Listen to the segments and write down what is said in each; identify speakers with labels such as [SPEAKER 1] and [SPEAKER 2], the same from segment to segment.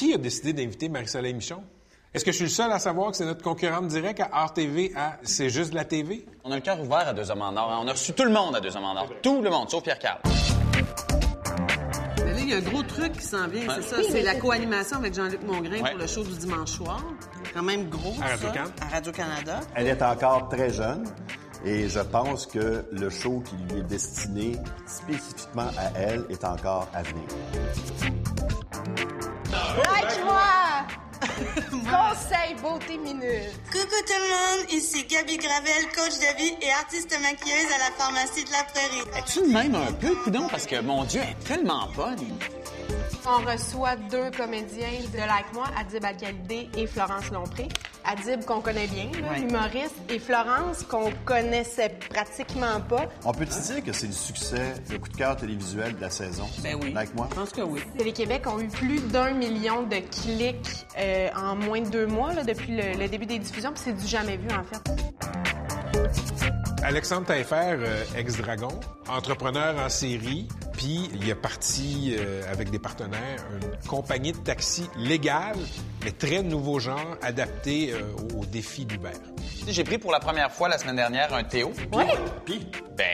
[SPEAKER 1] qui a décidé d'inviter Marie-Soleil Michon? Est-ce que je suis le seul à savoir que c'est notre concurrente directe à RTV à C'est juste de la TV?
[SPEAKER 2] On a le cœur ouvert à Deux Hommes en Or. hein. On a reçu tout le monde à Deux Hommes en Or. Tout le monde, sauf Pierre Carl.
[SPEAKER 3] Il y a un gros truc qui s'en vient, c'est ça. c'est la co-animation avec Jean-Luc Mongrain
[SPEAKER 2] Ouais.
[SPEAKER 3] pour le show du dimanche soir. Quand même gros,
[SPEAKER 1] À
[SPEAKER 3] Radio-Canada.
[SPEAKER 4] Elle est encore très jeune et je pense que le show qui lui est destiné spécifiquement à elle est encore à venir.
[SPEAKER 5] Conseil beauté minute.
[SPEAKER 6] Coucou tout le monde, ici Gabi Gravel, coach de vie et artiste maquilleuse à la pharmacie de la Prairie.
[SPEAKER 2] Es-tu de même un peu, coudon? Parce que, mon Dieu, elle est tellement bonne.
[SPEAKER 5] On reçoit deux comédiens de Like Moi, Adib Al-Khalidé et Florence Lompré. Adib qu'on connaît bien, là, humoriste, et Florence qu'on connaissait pratiquement pas.
[SPEAKER 4] On peut dire que c'est le succès, le coup de cœur télévisuel de la saison?
[SPEAKER 3] Ben oui.
[SPEAKER 4] Avec moi?
[SPEAKER 3] Je pense que oui.
[SPEAKER 5] Télé-Québec ont eu plus d'un million de clics euh, en moins de deux mois là, depuis le, le début des diffusions, puis c'est du jamais vu en fait.
[SPEAKER 1] Alexandre Taillefer, euh, ex-dragon, entrepreneur en série, puis il est parti euh, avec des partenaires une compagnie de taxi légale, mais très nouveau genre, adapté euh, aux défis d'Uber.
[SPEAKER 2] J'ai pris pour la première fois la semaine dernière un Théo.
[SPEAKER 5] Ouais.
[SPEAKER 2] Puis, ben,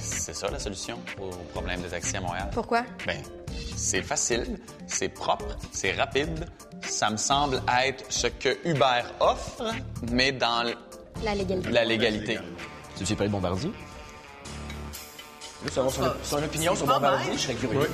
[SPEAKER 2] c'est ça la solution au problème des taxis à Montréal.
[SPEAKER 5] Pourquoi?
[SPEAKER 2] Ben, c'est facile, c'est propre, c'est rapide. Ça me semble être ce que Uber offre, mais dans l-
[SPEAKER 5] La légalité.
[SPEAKER 2] la légalité.
[SPEAKER 7] Tu sais parler de Bombardier? Je veux savoir son, son opinion sur
[SPEAKER 3] pas
[SPEAKER 7] Bombardier, je serais curieux.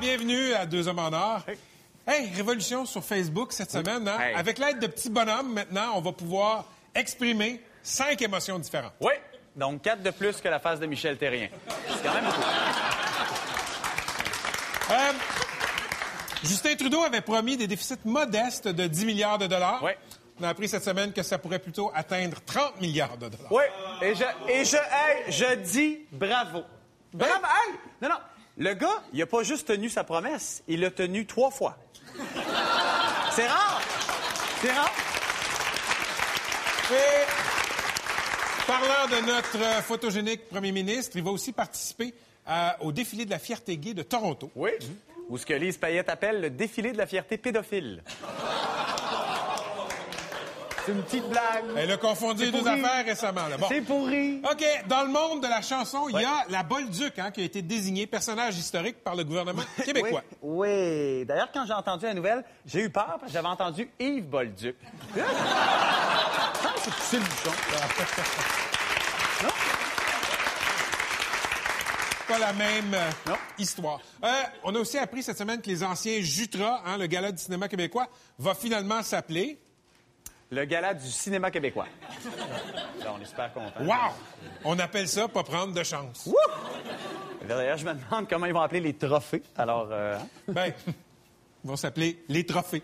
[SPEAKER 1] Bienvenue à Deux Hommes en Or. Hey, révolution sur Facebook cette semaine. Hein?
[SPEAKER 8] Hey.
[SPEAKER 1] Avec l'aide de petits bonhommes, maintenant, on va pouvoir exprimer cinq émotions différentes.
[SPEAKER 8] Oui, donc quatre de plus que la face de Michel Terrien. C'est quand même beaucoup.
[SPEAKER 1] Euh, Justin Trudeau avait promis des déficits modestes de 10 milliards de dollars.
[SPEAKER 8] Ouais.
[SPEAKER 1] On a appris cette semaine que ça pourrait plutôt atteindre 30 milliards de dollars.
[SPEAKER 8] Oui, et je, et je, hey, je dis bravo. Bravo, hey! Non, non, le gars, il a pas juste tenu sa promesse, il l'a tenu trois fois. C'est rare! C'est rare!
[SPEAKER 1] Et parlant de notre euh, photogénique premier ministre, il va aussi participer euh, au défilé de la fierté gay de Toronto.
[SPEAKER 8] Oui. Ou ce que Lise Payette appelle le défilé de la fierté pédophile. C'est une petite blague.
[SPEAKER 1] Elle a confondu les deux affaires récemment. là. Bon.
[SPEAKER 8] C'est pourri.
[SPEAKER 1] OK, dans le monde de la chanson, il y a la Bolduc hein, qui a été désignée personnage historique par le gouvernement québécois.
[SPEAKER 8] Oui, oui. D'ailleurs, quand j'ai entendu la nouvelle, j'ai eu peur parce que j'avais entendu Yves Bolduc. C'est le bouchon.
[SPEAKER 1] Pas la même euh,
[SPEAKER 8] Non.
[SPEAKER 1] histoire. Euh, on a aussi appris cette semaine que les anciens Jutra, hein, le gala du cinéma québécois, va finalement s'appeler...
[SPEAKER 8] Le gala du cinéma québécois. Là, on est super contents.
[SPEAKER 1] Wow! On appelle ça pas prendre de chance.
[SPEAKER 8] D'ailleurs, je me demande comment ils vont appeler les trophées. Alors, euh, hein?
[SPEAKER 1] Ben, ils vont s'appeler les trophées.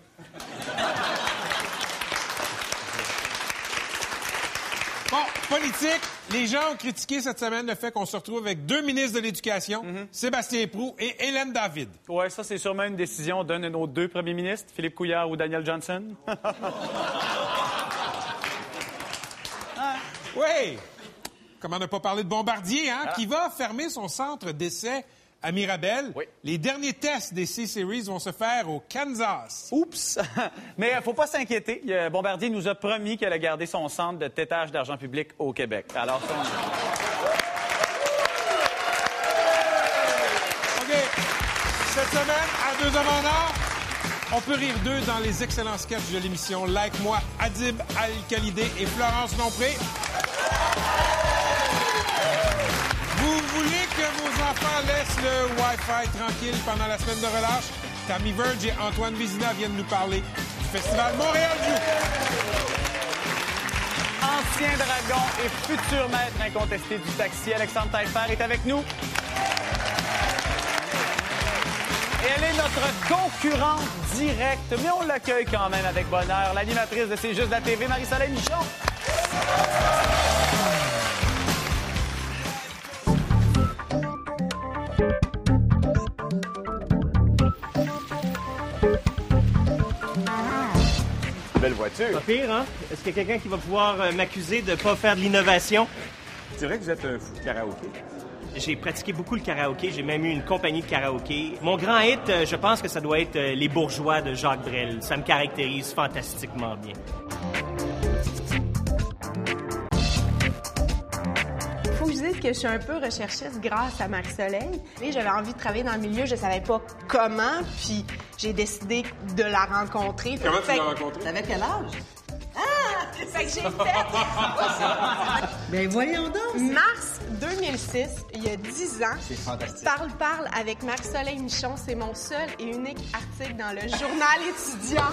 [SPEAKER 1] Bon, politique. Les gens ont critiqué cette semaine le fait qu'on se retrouve avec deux ministres de l'Éducation, Sébastien Prou et Hélène David.
[SPEAKER 8] ouais, ça, c'est sûrement une décision d'un de nos deux premiers ministres, Philippe Couillard ou Daniel Johnson.
[SPEAKER 1] Oui! Comment ne pas parler de Bombardier, hein, qui va fermer son centre d'essai à Mirabel.
[SPEAKER 8] Oui.
[SPEAKER 1] Les derniers tests des C-Series vont se faire au Kansas.
[SPEAKER 8] Oups! Mais il faut pas s'inquiéter. Euh, Bombardier nous a promis qu'elle a gardé son centre de tétage d'argent public au Québec. Alors, ça, on-
[SPEAKER 1] OK. Cette semaine, à deux hommes en or, on peut rire d'eux dans les excellents sketchs de l'émission Like Moi, Adib Al-Khalidé et Florence Lompré. Que vos enfants laissent le Wi-Fi tranquille pendant la semaine de relâche? Tammy Verge et Antoine Vézina viennent nous parler du Festival Montréal View.
[SPEAKER 8] Ancien dragon et futur maître incontesté du taxi, Alexandre Taillefer est avec nous. Et elle est notre concurrente directe, mais on l'accueille quand même avec bonheur. L'animatrice de C'est juste la TV, Marie-Soleil Michon.
[SPEAKER 4] Voiture.
[SPEAKER 7] Pas pire, hein? Est-ce qu'il y a quelqu'un qui va pouvoir euh, m'accuser de pas faire de l'innovation?
[SPEAKER 4] C'est vrai que vous êtes un fou de karaoké.
[SPEAKER 7] J'ai pratiqué beaucoup le karaoké, j'ai même eu une compagnie de karaoké. Mon grand hit, euh, je pense que ça doit être euh, Les Bourgeois de Jacques Brel. Ça me caractérise fantastiquement bien.
[SPEAKER 5] Faut que je dise que je suis un peu recherchiste grâce à Marie-Soleil. Et J'avais envie de travailler dans le milieu, je savais pas comment, puis j'ai décidé de la rencontrer.
[SPEAKER 1] Comment tu
[SPEAKER 5] Fait-
[SPEAKER 1] l'as rencontré?
[SPEAKER 3] T'avais quel âge?
[SPEAKER 5] Fait que j'ai fait
[SPEAKER 3] Ben voyons donc.
[SPEAKER 5] mars 2006, il y a 10 ans.
[SPEAKER 4] C'est fantastique.
[SPEAKER 5] Parle Parle avec Marie-Soleil Michon, c'est mon seul et unique article dans le journal étudiant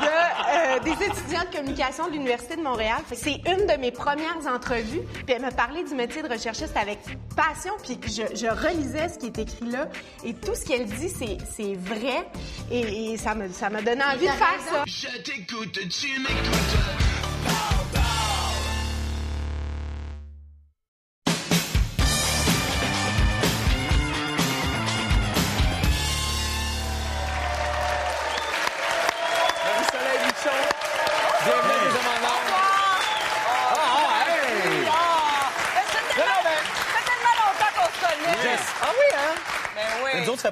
[SPEAKER 5] de, euh, des étudiants de communication de l'Université de Montréal. C'est une de mes premières entrevues. Puis elle m'a parlé du métier de recherchiste avec passion. Puis je, je relisais ce qui est écrit là. Et tout ce qu'elle dit, c'est, c'est vrai. Et, et ça, me, ça m'a donné envie de faire ça.
[SPEAKER 9] Je t'écoute, tu m'écoutes.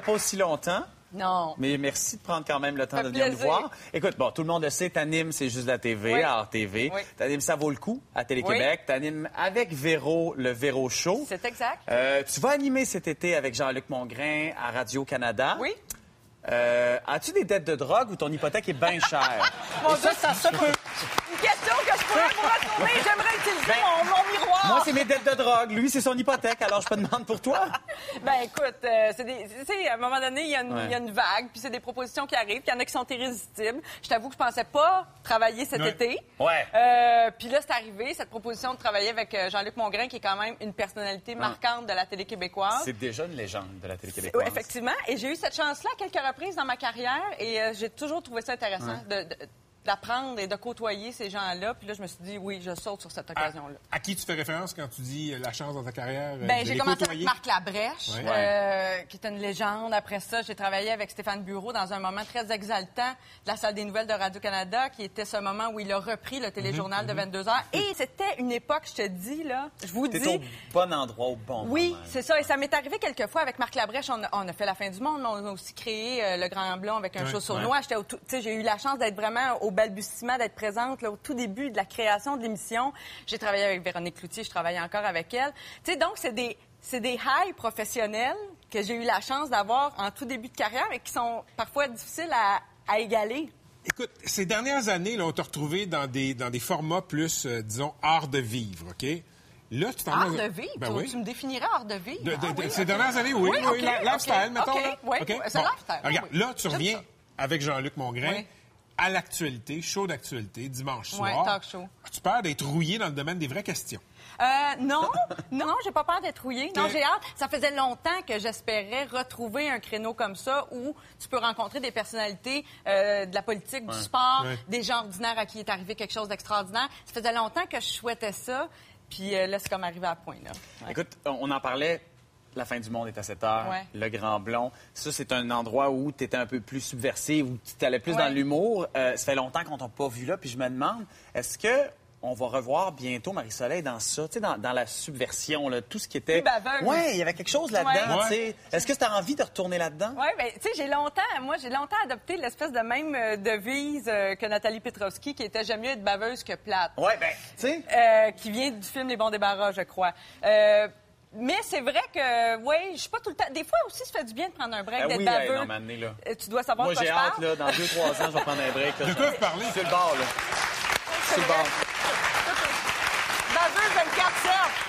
[SPEAKER 8] Pas aussi longtemps.
[SPEAKER 10] Non.
[SPEAKER 8] Mais merci de prendre quand même le temps de venir nous voir. Écoute, bon, tout le monde le sait, t'animes C'est juste la TV,
[SPEAKER 10] Oui.
[SPEAKER 8] à RTV.
[SPEAKER 10] Oui.
[SPEAKER 8] T'animes Ça vaut le coup à Télé-Québec. T'animes avec Véro, le Véro Show.
[SPEAKER 10] C'est exact.
[SPEAKER 8] Euh, tu vas animer cet été avec Jean-Luc Mongrain à Radio-Canada.
[SPEAKER 10] Oui.
[SPEAKER 8] Euh, As-tu des dettes de drogue ou ton hypothèque est bien chère?
[SPEAKER 10] Mon
[SPEAKER 8] ça, ça peut.
[SPEAKER 10] Que je pourrais vous retourner. J'aimerais utiliser mon, mon miroir.
[SPEAKER 8] Moi, c'est mes dettes de drogue. Lui, c'est son hypothèque. Alors, je te demande pour toi.
[SPEAKER 10] Ben écoute, euh, c'est des, à un moment donné, il y, a une-
[SPEAKER 8] Ouais.
[SPEAKER 10] il y a une vague, puis c'est des propositions qui arrivent, puis il y en a qui sont irrésistibles. Je t'avoue que je pensais pas travailler cet
[SPEAKER 1] Ouais.
[SPEAKER 10] été.
[SPEAKER 8] Ouais.
[SPEAKER 10] Euh, puis là, c'est arrivé, cette proposition de travailler avec euh, Jean-Luc Mongrain, qui est quand même une personnalité marquante de la télé québécoise.
[SPEAKER 8] C'est déjà une légende de la télé
[SPEAKER 10] Oui,
[SPEAKER 8] québécoise.
[SPEAKER 10] effectivement. Et j'ai eu cette chance-là à quelques reprises dans ma carrière et euh, j'ai toujours trouvé ça intéressant de- de- d'apprendre et de côtoyer ces gens-là. Puis là, je me suis dit, oui, je saute sur cette
[SPEAKER 1] À,
[SPEAKER 10] occasion-là.
[SPEAKER 1] à qui tu fais référence quand tu dis euh, la chance dans ta carrière? euh,
[SPEAKER 10] Ben,
[SPEAKER 1] de
[SPEAKER 10] j'ai commencé
[SPEAKER 1] côtoyer?
[SPEAKER 10] avec Marc Labrèche,
[SPEAKER 1] Ouais.
[SPEAKER 10] euh, qui est une légende. Après ça, j'ai travaillé avec Stéphane Bureau dans un moment très exaltant de la salle des nouvelles de Radio-Canada, qui était ce moment où il a repris le téléjournal
[SPEAKER 1] Mhm,
[SPEAKER 10] de 22 heures. Et c'était une époque, je te dis, là, je vous dis...
[SPEAKER 8] au bon endroit, au bon
[SPEAKER 10] Oui, c'est ça. Et ça m'est arrivé quelques fois avec Marc Labrèche. On a, on a fait La fin du monde, mais on a aussi créé euh, Le Grand Blond avec un tout- tu sais, J'ai eu la chance d'être vraiment au balbutiement, d'être présente là, au tout début de la création de l'émission. J'ai travaillé avec Véronique Cloutier, je travaille encore avec elle. Tu sais, donc, c'est des, c'est des highs professionnels que j'ai eu la chance d'avoir en tout début de carrière et qui sont parfois difficiles à, à égaler.
[SPEAKER 1] Écoute, ces dernières années, là, on t'a retrouvé dans des, dans des formats plus, euh, disons, art de vivre, OK? Là, tu
[SPEAKER 10] Art de vivre?
[SPEAKER 1] Ben
[SPEAKER 10] tu,
[SPEAKER 1] oui.
[SPEAKER 10] tu me définirais art de vivre?
[SPEAKER 1] De- de-
[SPEAKER 10] Ah oui,
[SPEAKER 1] ces
[SPEAKER 10] ok.
[SPEAKER 1] dernières années, oui, oui,
[SPEAKER 10] OK,
[SPEAKER 1] la-
[SPEAKER 10] OK,
[SPEAKER 1] lifestyle, mettons.
[SPEAKER 10] OK,
[SPEAKER 1] là.
[SPEAKER 10] oui, oui, c'est
[SPEAKER 1] Bon.
[SPEAKER 10] lifestyle, oui,
[SPEAKER 1] Regarde,
[SPEAKER 10] oui.
[SPEAKER 1] là, tu reviens avec Jean-Luc Mongrain
[SPEAKER 10] Oui.
[SPEAKER 1] À l'actualité, show d'actualité, dimanche
[SPEAKER 10] Ouais,
[SPEAKER 1] soir.
[SPEAKER 10] talk show.
[SPEAKER 1] As-tu peur d'être rouillé dans le domaine des vraies questions?
[SPEAKER 10] Euh, non, non, j'ai pas peur d'être rouillée. Non, j'ai hâte. Ça faisait longtemps que j'espérais retrouver un créneau comme ça où tu peux rencontrer des personnalités euh, de la politique, du sport,
[SPEAKER 1] Ouais.
[SPEAKER 10] des gens ordinaires à qui est arrivé quelque chose d'extraordinaire. Ça faisait longtemps que je souhaitais ça. Puis euh, là, c'est comme arrivé à point. Là. Ouais.
[SPEAKER 8] Écoute, on en parlait. La fin du monde est à 7 heures.
[SPEAKER 10] Ouais.
[SPEAKER 8] Le Grand Blond. Ça, c'est un endroit où tu étais un peu plus subversif, où tu allais plus
[SPEAKER 10] Ouais.
[SPEAKER 8] dans l'humour. Euh, ça fait longtemps qu'on t'a pas vu là. Puis je me demande, est-ce que on va revoir bientôt Marie-Soleil dans ça, tu sais, dans, dans la subversion, là, tout ce qui était...
[SPEAKER 10] Plus baveuse.
[SPEAKER 8] Ouais, il y avait quelque chose là-dedans,
[SPEAKER 1] Ouais.
[SPEAKER 8] tu sais. Est-ce que tu as envie de retourner là-dedans?
[SPEAKER 10] Oui, bien, tu sais, j'ai longtemps, moi, j'ai longtemps adopté l'espèce de même euh, devise euh, que Nathalie Petrovski, qui était « J'aime mieux être baveuse que plate ».
[SPEAKER 8] Ouais, ben, tu sais...
[SPEAKER 10] Euh, qui vient du film Les bons débarras, je crois. Mais c'est vrai que, oui, je suis pas tout le temps. Des fois aussi, ça fait du bien de prendre un break,
[SPEAKER 8] Ben
[SPEAKER 10] d'être
[SPEAKER 8] oui, hey,
[SPEAKER 10] baveux.
[SPEAKER 8] non, là.
[SPEAKER 10] Euh, tu dois savoir
[SPEAKER 8] Moi, j'ai hâte,
[SPEAKER 10] parle.
[SPEAKER 8] là, dans 2-3 ans, je vais prendre un break. là.
[SPEAKER 1] De quoi vous parlez?
[SPEAKER 8] Sur le bord, là. Sur le bord.
[SPEAKER 10] Baveuse 24-7.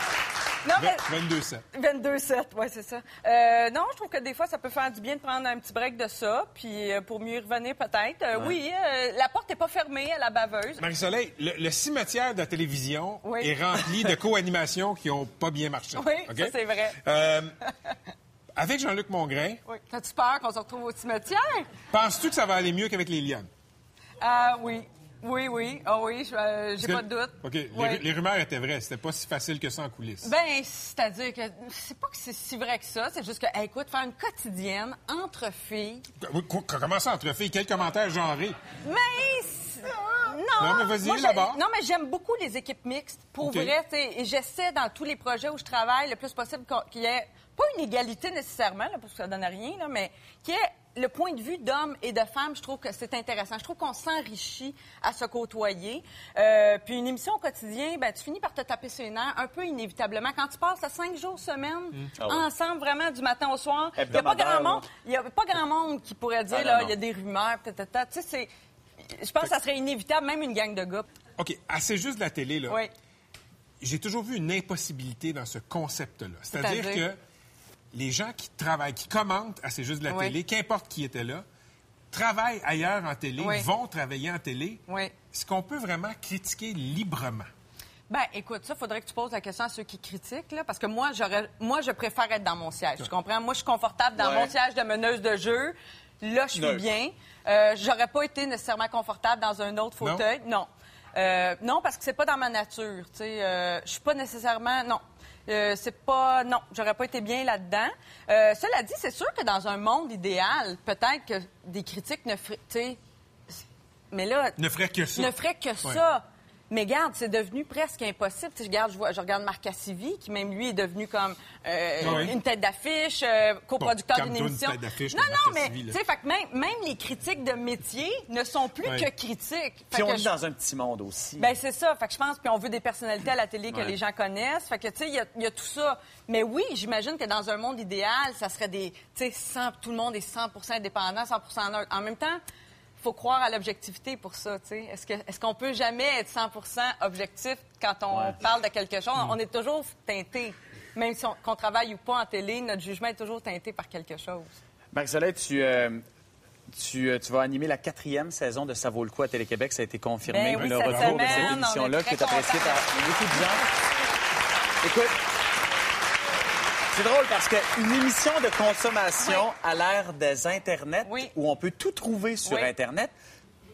[SPEAKER 10] Mais...
[SPEAKER 1] 22-7.
[SPEAKER 10] 22-7, oui, c'est ça. Euh, non, je trouve que des fois, ça peut faire du bien de prendre un petit break de ça, puis euh, pour mieux y revenir peut-être. Euh, Oui, la porte n'est pas fermée à la baveuse.
[SPEAKER 1] Marie-Soleil, le, le cimetière de la télévision
[SPEAKER 10] Oui.
[SPEAKER 1] est rempli de co-animations qui n'ont pas bien marché.
[SPEAKER 10] Oui, ça, c'est vrai.
[SPEAKER 1] Avec Jean-Luc Mongrain,
[SPEAKER 10] Oui. T'as-tu peur qu'on se retrouve au cimetière?
[SPEAKER 1] penses-tu que ça va aller mieux qu'avec les Lionnes?
[SPEAKER 10] Ah oui. Oui, oui. Ah oui, je- euh, j'ai pas de doute.
[SPEAKER 1] OK. Les, rumeurs étaient vraies. C'était pas si facile que ça en coulisses.
[SPEAKER 10] Ben, c'est-à-dire que c'est pas que c'est si vrai que ça, c'est juste que, hey, écoute, faire une quotidienne entre filles,
[SPEAKER 1] Comment ça, entre filles? Quel commentaire genré?
[SPEAKER 10] mais non.
[SPEAKER 1] Non, mais vas-y, là-bas.
[SPEAKER 10] Non, mais j'aime beaucoup les équipes mixtes. Pour
[SPEAKER 1] OK.
[SPEAKER 10] vrai, et j'essaie dans tous les projets où je travaille le plus possible qu'il y ait pas une égalité nécessairement, là, parce que ça donne rien, là, mais qu'il y ait le point de vue d'hommes et de femmes, je trouve que c'est intéressant. Je trouve qu'on s'enrichit à se côtoyer. Euh, puis une émission au quotidien, ben, tu finis par te taper sur les nerfs un peu inévitablement. Quand tu passes à cinq jours semaine
[SPEAKER 8] Ah oui.
[SPEAKER 10] ensemble, vraiment, du matin au soir, il n'y a pas grand monde, il y a pas grand monde qui pourrait dire,
[SPEAKER 8] Ah,
[SPEAKER 10] là, il y a des rumeurs, peut-être, tu sais, c'est... Je pense que ça serait inévitable, même une gang de gars.
[SPEAKER 1] OK. À C'est juste de la télé, là.
[SPEAKER 10] Oui.
[SPEAKER 1] J'ai toujours vu une impossibilité dans ce concept-là. C'est-à-dire?
[SPEAKER 10] C'est-à-dire?
[SPEAKER 1] que les gens qui travaillent, qui commentent à C'est juste de la
[SPEAKER 10] Oui.
[SPEAKER 1] télé, qu'importe qui était là, travaillent ailleurs en télé,
[SPEAKER 10] Oui.
[SPEAKER 1] vont travailler en télé.
[SPEAKER 10] Oui.
[SPEAKER 1] Est-ce qu'on peut vraiment critiquer librement?
[SPEAKER 10] Ben, écoute, ça, faudrait que tu poses la question à ceux qui critiquent, là, parce que moi, j'aurais, moi, je préfère être dans mon siège. Tu comprends? Moi, je suis confortable dans
[SPEAKER 8] Ouais.
[SPEAKER 10] mon siège de meneuse de jeu. Là, je suis
[SPEAKER 8] Neutre.
[SPEAKER 10] bien. Euh, j'aurais pas été nécessairement confortable dans un autre
[SPEAKER 1] Non?
[SPEAKER 10] fauteuil. Non. Euh, non, parce que c'est pas dans ma nature. Tu sais, euh, je suis pas nécessairement. Non. Euh, c'est pas. Non, j'aurais pas été bien là-dedans. Euh, cela dit, c'est sûr que dans un monde idéal, peut-être que des critiques ne feraient. Mais là,
[SPEAKER 1] Ne ferait que ça.
[SPEAKER 10] ne ferait que
[SPEAKER 1] Ouais.
[SPEAKER 10] ça. Mais garde, c'est devenu presque impossible. Tu sais, je, regarde, je, vois- je regarde Marc Cassivi, qui même lui est devenu comme euh,
[SPEAKER 1] Ah oui.
[SPEAKER 10] une tête d'affiche, euh, coproducteur
[SPEAKER 1] Bon,
[SPEAKER 10] d'une
[SPEAKER 1] calme-toi, une
[SPEAKER 10] émission.
[SPEAKER 1] tête d'affiche
[SPEAKER 10] non, non, mais tu sais, fait que même, même les critiques de métier ne sont plus que critiques. Fait
[SPEAKER 8] Puis on
[SPEAKER 10] que
[SPEAKER 8] est
[SPEAKER 10] je-
[SPEAKER 8] dans un petit monde aussi.
[SPEAKER 10] ben c'est ça. Fait que je pense, puis on veut des personnalités à la télé que les gens connaissent. Fait que, tu sais, il y a- il y, a tout ça. Mais oui, j'imagine que dans un monde idéal, ça serait des, tu sais, 100 tout le monde est 100% indépendant, 100 neutre. En même temps, faut croire à l'objectivité pour ça, tu sais. Est-ce que, est-ce qu'on peut jamais être 100% objectif quand on
[SPEAKER 8] Ouais.
[SPEAKER 10] parle de quelque chose? On est toujours teinté. Même si on, qu'on travaille ou pas en télé, notre jugement est toujours teinté par quelque chose.
[SPEAKER 8] Marie-Soleil, tu, euh, tu, euh, tu vas animer la quatrième saison de Ça vaut le coup à Télé-Québec. Ça a été confirmé.
[SPEAKER 10] Ben oui,
[SPEAKER 8] le retour de cette émission-là qui est appréciée par beaucoup de gens. Écoute, c'est drôle parce qu'une émission de consommation à l'ère des Internet,
[SPEAKER 10] Oui.
[SPEAKER 8] où on peut tout trouver sur
[SPEAKER 10] Oui.
[SPEAKER 8] Internet,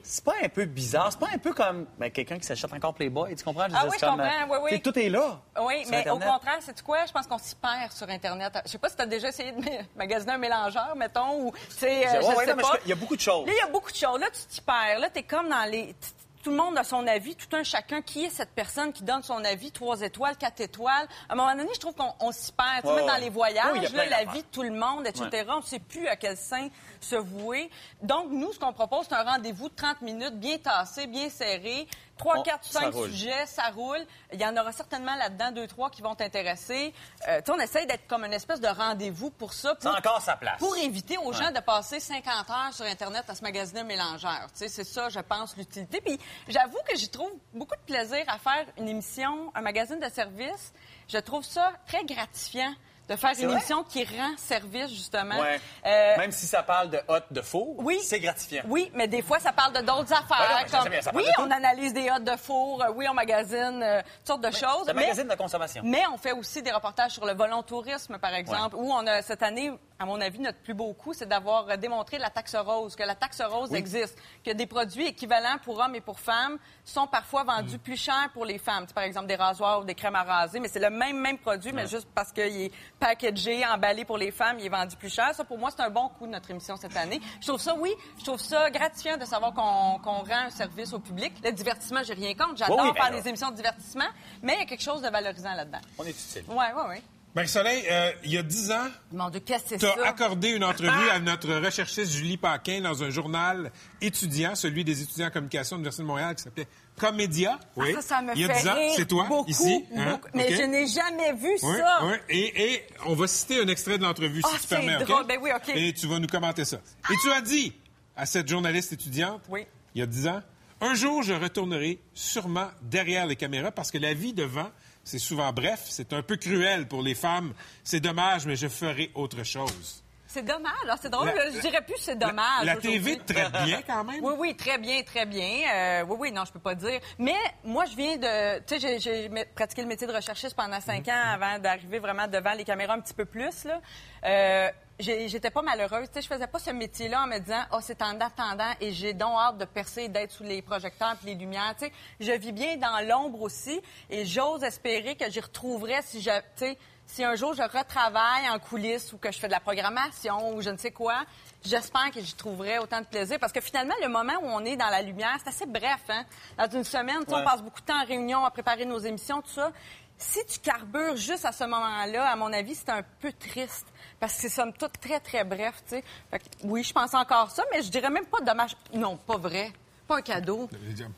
[SPEAKER 8] c'est pas un peu bizarre? C'est pas un peu comme ben, quelqu'un qui s'achète encore Playboy, tu comprends?
[SPEAKER 10] Ah
[SPEAKER 8] veux dire,
[SPEAKER 10] oui, je
[SPEAKER 8] comme,
[SPEAKER 10] comprends,
[SPEAKER 8] euh,
[SPEAKER 10] oui, oui.
[SPEAKER 8] Tout est là.
[SPEAKER 10] Oui, mais
[SPEAKER 8] Internet.
[SPEAKER 10] au contraire, c'est quoi? Je pense qu'on s'y perd sur Internet. Je sais pas si tu as déjà essayé de magasiner un mélangeur, mettons, ou, euh,
[SPEAKER 8] Ouais,
[SPEAKER 10] je
[SPEAKER 8] ouais,
[SPEAKER 10] sais
[SPEAKER 8] non, mais
[SPEAKER 10] pas.
[SPEAKER 8] je- il y a beaucoup de choses.
[SPEAKER 10] Là, il y a beaucoup de choses. Là, tu t'y perds. Là, t'es comme dans les... Tout le monde a son avis, tout un chacun. Qui est cette personne qui donne son avis, trois étoiles, quatre étoiles? À un moment donné, je trouve qu'on on s'y perd. Tu sais, dans les voyages,
[SPEAKER 8] Oui,
[SPEAKER 10] là, la vie de tout le monde, etc., on ne sait plus à quel sein se vouer. Donc, nous, ce qu'on propose, c'est un rendez-vous de 30 minutes, bien tassé, bien serré. Trois,
[SPEAKER 8] On-
[SPEAKER 10] quatre,
[SPEAKER 8] ça
[SPEAKER 10] cinq
[SPEAKER 8] roule.
[SPEAKER 10] sujets, ça roule. Il y en aura certainement là-dedans deux, trois qui vont t'intéresser. Euh, on essaye d'être comme une espèce de rendez-vous pour ça. Pour,
[SPEAKER 8] encore sa place.
[SPEAKER 10] pour éviter aux gens de passer 50 heures sur Internet à se magasiner mélangeur. Tu sais, c'est ça, je pense, l'utilité. Puis j'avoue que j'y trouve beaucoup de plaisir à faire une émission, un magazine de service. Je trouve ça très gratifiant de faire une
[SPEAKER 8] vrai?
[SPEAKER 10] émission qui rend service, justement.
[SPEAKER 8] Ouais.
[SPEAKER 10] Euh,
[SPEAKER 8] Même si ça parle de hot de four,
[SPEAKER 10] oui.
[SPEAKER 8] c'est gratifiant.
[SPEAKER 10] Oui, mais des fois, ça parle de d'autres affaires.
[SPEAKER 8] Ouais, non,
[SPEAKER 10] comme-
[SPEAKER 8] bien,
[SPEAKER 10] oui,
[SPEAKER 8] tout.
[SPEAKER 10] on analyse des hottes de four. euh, Oui, on magasine euh, toutes sortes de choses.
[SPEAKER 8] Un magazine de consommation.
[SPEAKER 10] mais on fait aussi des reportages sur le volontourisme, par exemple, où on a cette année, à mon avis, notre plus beau coup, c'est d'avoir euh, démontré la taxe rose, que la taxe rose existe, que des produits équivalents pour hommes et pour femmes sont parfois vendus plus cher pour les femmes. Tu sais, par exemple, des rasoirs ou des crèmes à raser, mais c'est le même même produit, mais juste parce qu'il est packagé, emballé pour les femmes, il est vendu plus cher. Ça, pour moi, c'est un bon coup de notre émission cette année. Je trouve ça, oui, je trouve ça gratifiant de savoir qu'on rend un service au public. Le divertissement, j'ai rien contre. J'adore
[SPEAKER 8] Oui, oui, ben
[SPEAKER 10] faire des émissions de divertissement, mais il y a quelque chose de valorisant là-dedans.
[SPEAKER 8] On est utile.
[SPEAKER 10] Oui, oui, oui.
[SPEAKER 1] Marie-Soleil, euh, il y a dix ans,
[SPEAKER 10] Mon Dieu, qu'est-ce que c'est
[SPEAKER 1] tu
[SPEAKER 10] ça?
[SPEAKER 1] as accordé une entrevue à notre recherchiste Julie Paquin dans un journal étudiant, celui des étudiants en communication de l'Université de Montréal, qui s'appelait Comédia. Oui.
[SPEAKER 10] Ah, ça, ça me
[SPEAKER 1] il y a
[SPEAKER 10] fait
[SPEAKER 1] 10 ans, c'est toi,
[SPEAKER 10] beaucoup,
[SPEAKER 1] ici. hein?
[SPEAKER 10] beaucoup. Mais je n'ai jamais vu
[SPEAKER 1] Oui,
[SPEAKER 10] ça.
[SPEAKER 1] oui. Et, et on va citer un extrait de l'entrevue,
[SPEAKER 10] Ah,
[SPEAKER 1] si tu
[SPEAKER 10] c'est
[SPEAKER 1] permets.
[SPEAKER 10] Ben oui, OK.
[SPEAKER 1] Et tu vas nous commenter ça. Et tu as dit à cette journaliste étudiante,
[SPEAKER 10] Oui.
[SPEAKER 1] il y a 10 ans, un jour, je retournerai sûrement derrière les caméras parce que la vie devant, c'est souvent bref, c'est un peu cruel pour les femmes. C'est dommage, mais je ferai autre chose.
[SPEAKER 10] C'est dommage. Ah, c'est drôle.
[SPEAKER 1] La-
[SPEAKER 10] je dirais plus c'est dommage.
[SPEAKER 1] La. TV traite bien quand même.
[SPEAKER 10] Oui, oui, très bien, très bien. Euh, oui, oui, non, je peux pas dire. Mais moi, je viens de... Tu sais, j'ai- pratiqué le métier de recherchiste pendant cinq
[SPEAKER 1] Mhm.
[SPEAKER 10] ans avant d'arriver vraiment devant les caméras un petit peu plus, là. Euh, J'étais pas malheureuse. Tu sais, je faisais pas ce métier-là en me disant, oh, c'est en attendant et j'ai donc hâte de percer, d'être sous les projecteurs puis les lumières. Tu sais, je vis bien dans l'ombre aussi et j'ose espérer que j'y retrouverai si je, tu sais, si un jour je retravaille en coulisses ou que je fais de la programmation ou je ne sais quoi, j'espère que j'y trouverai autant de plaisir. Parce que finalement, le moment où on est dans la lumière, c'est assez bref. Hein? Dans une semaine,
[SPEAKER 8] Ouais.
[SPEAKER 10] on passe beaucoup de temps en réunion à préparer nos émissions, tout ça. Si tu carbures juste à ce moment-là, à mon avis, c'est un peu triste. Parce que c'est somme toute très, très bref, tu sais. Fait que, oui, je pense encore ça, mais je dirais même pas dommage. Non, pas vrai. Pas un cadeau.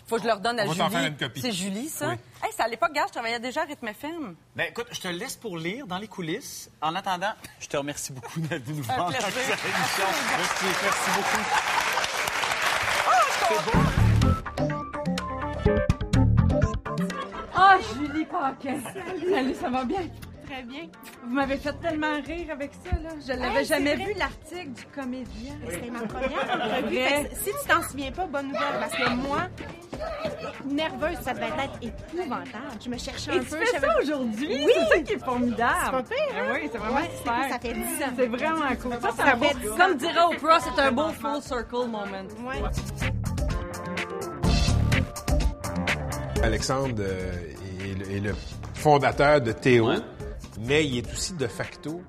[SPEAKER 10] Faut que je leur donne à
[SPEAKER 1] On
[SPEAKER 10] Julie.
[SPEAKER 1] faire une copie.
[SPEAKER 10] C'est Julie, ça?
[SPEAKER 1] Oui.
[SPEAKER 10] Hey, c'est à l'époque, gars, je travaillais déjà à Rythme FM.
[SPEAKER 8] Ben écoute, je te laisse pour lire dans les coulisses. En attendant, je te remercie beaucoup d'être venu nous voir. Merci, merci beaucoup.
[SPEAKER 11] Ah, Julie Paquin. Salut. ça va bien?
[SPEAKER 5] Très bien.
[SPEAKER 11] Vous m'avez fait tellement rire avec ça, là. Je l'avais
[SPEAKER 5] Hey,
[SPEAKER 11] jamais vu, l'article du comédien.
[SPEAKER 5] C'était ma première entrevue.
[SPEAKER 11] Vrai.
[SPEAKER 5] Fait que Si tu t'en souviens pas, bonne nouvelle, parce que moi, nerveuse, ça devait être épouvantable. Je me cherchais
[SPEAKER 11] Et
[SPEAKER 5] un
[SPEAKER 11] tu
[SPEAKER 5] peu.
[SPEAKER 11] fais
[SPEAKER 5] je
[SPEAKER 11] ça aujourd'hui?
[SPEAKER 5] Oui!
[SPEAKER 11] C'est ça qui est formidable.
[SPEAKER 5] C'est pas pire, hein?
[SPEAKER 11] Ben oui, c'est vraiment
[SPEAKER 5] Ouais,
[SPEAKER 11] super.
[SPEAKER 5] Ça fait 10 ans?
[SPEAKER 11] C'est vraiment cool. Ça, c'est
[SPEAKER 5] Ça
[SPEAKER 11] un beau... Comme dirait Oprah, c'est un beau full circle moment.
[SPEAKER 5] Ouais.
[SPEAKER 1] Alexandre euh, est, le, est le fondateur de Théo, mais il est aussi de facto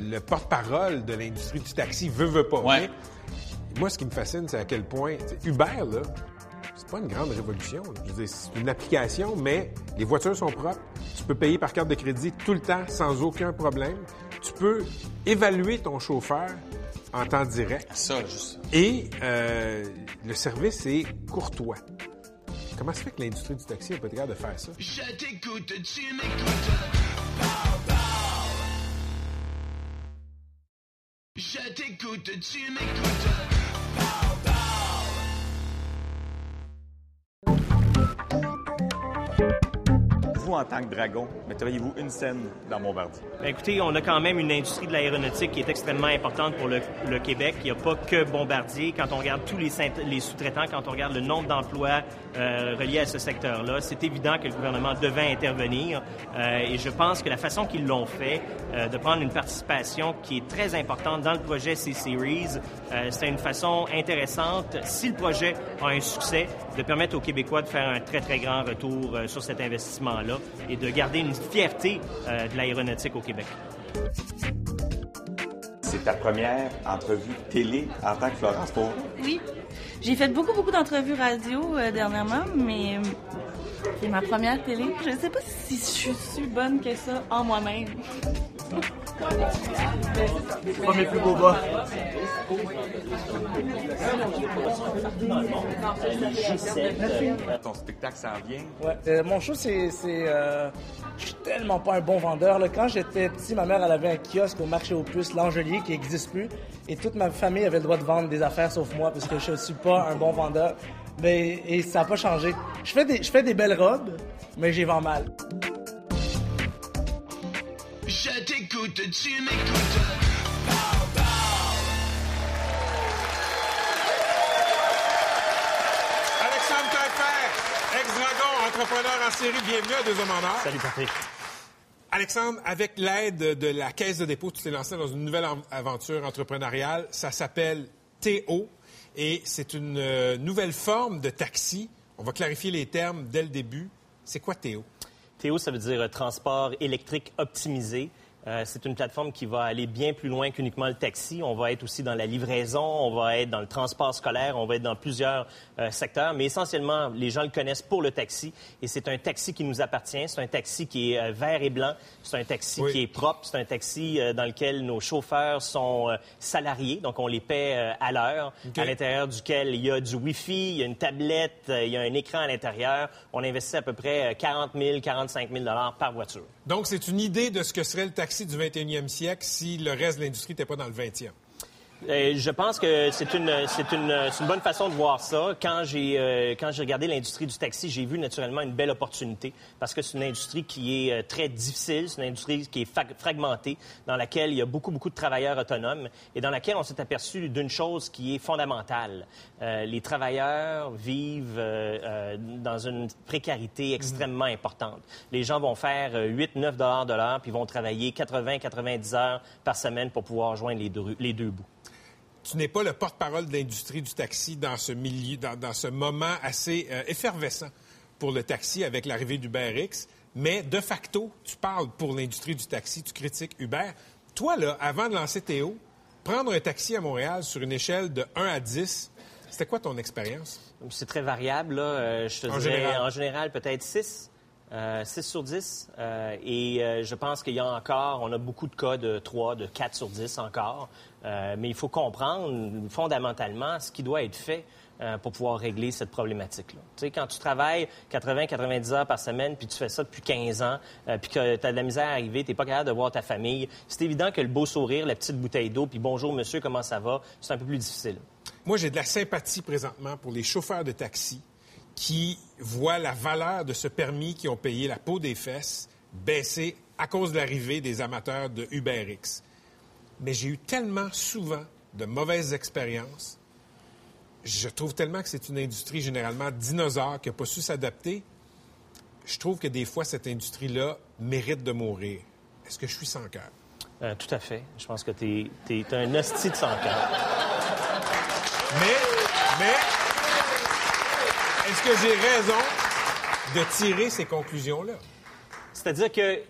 [SPEAKER 1] le porte-parole de l'industrie du taxi, veut, veut pas.
[SPEAKER 2] Ouais.
[SPEAKER 1] Mais Moi, ce qui me fascine, c'est à quel point Uber, là, c'est pas une grande révolution. là. Je veux dire, c'est une application, mais les voitures sont propres. Tu peux payer par carte de crédit tout le temps sans aucun problème. Tu peux évaluer ton chauffeur en temps direct.
[SPEAKER 2] Ça, juste.
[SPEAKER 1] Et euh, le service est courtois. Comment se fait que l'industrie du taxi n'a pas été capable de faire ça?
[SPEAKER 9] Je t'écoute, tu m'écoutes. Je t'écoute, tu m'écoutes.
[SPEAKER 12] En tant que dragon, metteriez-vous une scène dans Bombardier?
[SPEAKER 7] Ben, écoutez, on a quand même une industrie de l'aéronautique qui est extrêmement importante pour le, Québec. Il n'y a pas que Bombardier. Quand on regarde tous les, sous-traitants, quand on regarde le nombre d'emplois euh, reliés à ce secteur-là, c'est évident que le gouvernement devait intervenir. Euh, et je pense que la façon qu'ils l'ont fait, euh, de prendre une participation qui est très importante dans le projet C-Series, c'est une façon intéressante, si le projet a un succès, de permettre aux Québécois de faire un très, très grand retour sur cet investissement-là et de garder une fierté euh, de l'aéronautique au Québec.
[SPEAKER 12] C'est ta première entrevue télé en tant que Florence Pau.
[SPEAKER 13] Oui. J'ai fait beaucoup, beaucoup d'entrevues radio euh, dernièrement, mais c'est ma première télé. Je ne sais pas si je suis si bonne que ça en moi-même.
[SPEAKER 8] Premier plus beau bas.
[SPEAKER 12] Ton spectacle s'en vient.
[SPEAKER 14] Ouais. Euh, mon show, c'est. c'est, euh, je suis tellement pas un bon vendeur. là. Quand j'étais petit, ma mère, elle avait un kiosque au marché aux puces, l'Angelier, qui n'existe plus. Et toute ma famille avait le droit de vendre des affaires sauf moi, parce que je suis pas un bon vendeur. Mais, et ça n'a pas changé. Je fais, des, je fais des belles robes, mais j'y vends mal.
[SPEAKER 9] Je t'écoute, tu m'écoutes.
[SPEAKER 1] Alexandre Taillefer, ex-dragon, entrepreneur en série, bienvenue à Deux Hommes en Or.
[SPEAKER 7] Salut Patrick.
[SPEAKER 1] Alexandre, avec l'aide de la Caisse de dépôt, tu t'es lancé dans une nouvelle en- aventure entrepreneuriale. Ça s'appelle TO et c'est une euh, nouvelle forme de taxi. On va clarifier les termes dès le début. C'est quoi TO?
[SPEAKER 7] Théo, ça veut dire transport électrique optimisé. Euh, c'est une plateforme qui va aller bien plus loin qu'uniquement le taxi. On va être aussi dans la livraison, on va être dans le transport scolaire, on va être dans plusieurs euh, secteurs, mais essentiellement, les gens le connaissent pour le taxi. Et c'est un taxi qui nous appartient. C'est un taxi qui est euh, vert et blanc. C'est un taxi
[SPEAKER 1] Oui.
[SPEAKER 7] qui est propre. C'est un taxi dans lequel nos chauffeurs sont salariés, donc on les paie à l'heure, à l'intérieur duquel il y a du Wi-Fi, il y a une tablette, il y a un écran à l'intérieur. On investit à peu près euh, 40 000, 45 000 par voiture.
[SPEAKER 1] Donc, c'est une idée de ce que serait le taxi du 21e siècle si le reste de l'industrie n'était pas dans le 20e.
[SPEAKER 7] Euh, je pense que c'est une, bonne façon de voir ça. Quand j'ai, euh, quand j'ai regardé l'industrie du taxi, j'ai vu naturellement une belle opportunité parce que c'est une industrie qui est euh, très difficile, c'est une industrie qui est fragmentée, dans laquelle il y a beaucoup, beaucoup de travailleurs autonomes et dans laquelle on s'est aperçu d'une chose qui est fondamentale. Les travailleurs vivent dans une précarité extrêmement importante. Les gens vont faire 8-9 dollars de l'heure puis vont travailler 80-90 heures par semaine pour pouvoir joindre les deux bouts.
[SPEAKER 1] Tu n'es pas le porte-parole de l'industrie du taxi dans ce milieu, dans, dans ce moment assez euh, effervescent pour le taxi avec l'arrivée d'UberX, mais de facto, tu parles pour l'industrie du taxi, tu critiques Uber. Toi, là, avant de lancer Théo, prendre un taxi à Montréal sur une échelle de 1 à 10, c'était quoi ton expérience?
[SPEAKER 7] C'est très variable. Là. Euh, je te
[SPEAKER 1] En
[SPEAKER 7] dirais,
[SPEAKER 1] général.
[SPEAKER 7] en général, peut-être 6. 6 sur 10. Euh, et euh, je pense qu'il y a encore, on a beaucoup de cas de 3, de 4 sur 10 encore. Euh, mais il faut comprendre fondamentalement ce qui doit être fait euh, pour pouvoir régler cette problématique-là. Tu sais, quand tu travailles 80-90 heures par semaine, puis tu fais ça depuis 15 ans, euh, puis que tu as de la misère à arriver, tu n'es pas capable de voir ta famille, c'est évident que le beau sourire, la petite bouteille d'eau, puis bonjour monsieur, comment ça va, c'est un peu plus difficile.
[SPEAKER 1] Moi, j'ai de la sympathie présentement pour les chauffeurs de taxi qui voient la valeur de ce permis qui ont payé la peau des fesses baisser à cause de l'arrivée des amateurs de UberX. Mais j'ai eu tellement souvent de mauvaises expériences. Je trouve tellement que c'est une industrie généralement dinosaure qui n'a pas su s'adapter. Je trouve que des fois, cette industrie-là mérite de mourir. Est-ce que je suis sans cœur?
[SPEAKER 7] Euh, tout à fait. Je pense que tu es, un hostie de sans cœur.
[SPEAKER 1] Mais, mais, est-ce que j'ai raison de tirer ces conclusions-là?
[SPEAKER 7] C'est-à-dire que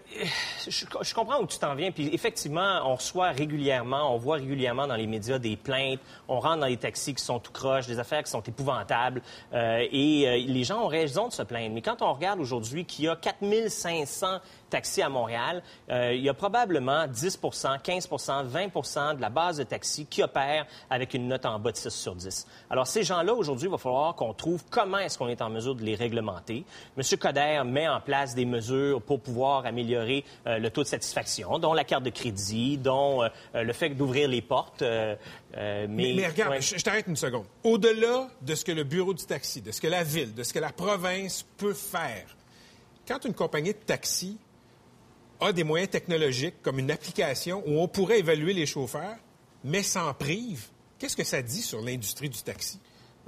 [SPEAKER 7] je, comprends où tu t'en viens, puis effectivement, on reçoit régulièrement, on voit régulièrement dans les médias des plaintes, on rentre dans les taxis qui sont tout croches, des affaires qui sont épouvantables, euh, et euh, les gens ont raison de se plaindre. Mais quand on regarde aujourd'hui qu'il y a 4500 taxis à Montréal, euh, il y a probablement 10% 15% 20% de la base de taxis qui opèrent avec une note en bas de 6 sur 10. Alors, ces gens-là, aujourd'hui, il va falloir qu'on trouve comment est-ce qu'on est en mesure de les réglementer. M. Coder met en place des mesures pour pouvoir améliorer euh, le taux de satisfaction, dont la carte de crédit, dont euh, le fait d'ouvrir les portes. euh, euh, mais,
[SPEAKER 1] Mais, mais regarde,
[SPEAKER 7] ouais.
[SPEAKER 1] je, je t'arrête une seconde. Au-delà de ce que le bureau du taxi, de ce que la ville, de ce que la province peut faire, quand une compagnie de taxi a des moyens technologiques comme une application où on pourrait évaluer les chauffeurs, mais s'en prive, qu'est-ce que ça dit sur l'industrie du taxi?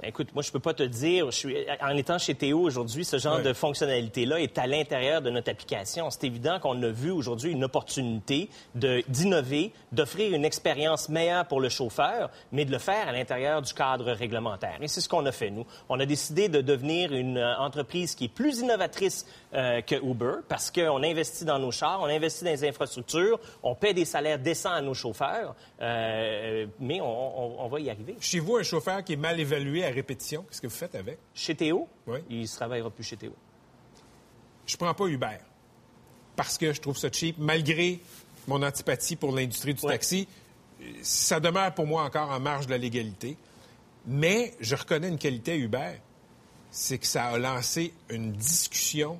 [SPEAKER 7] Écoute, moi, je peux pas te dire, je suis, en étant chez Théo aujourd'hui, ce genre de fonctionnalité-là est à l'intérieur de notre application. C'est évident qu'on a vu aujourd'hui une opportunité d'innover, d'offrir une expérience meilleure pour le chauffeur, mais de le faire à l'intérieur du cadre réglementaire. Et c'est ce qu'on a fait, nous. On a décidé de devenir une euh, entreprise qui est plus innovatrice euh, que Uber parce qu'on investit dans nos chars, on investit dans les infrastructures, on paie des salaires décents à nos chauffeurs, euh, mais on, on- on va y arriver.
[SPEAKER 1] Chez vous, un chauffeur qui est mal évalué à répétition, qu'est-ce que vous faites avec?
[SPEAKER 7] Chez Théo,
[SPEAKER 1] Oui.
[SPEAKER 7] il ne travaillera plus chez Théo.
[SPEAKER 1] Je prends pas Uber parce que je trouve ça cheap, malgré mon antipathie pour l'industrie du
[SPEAKER 7] Ouais.
[SPEAKER 1] taxi. Ça demeure pour moi encore en marge de la légalité. Mais je reconnais une qualité à Uber, c'est que ça a lancé une discussion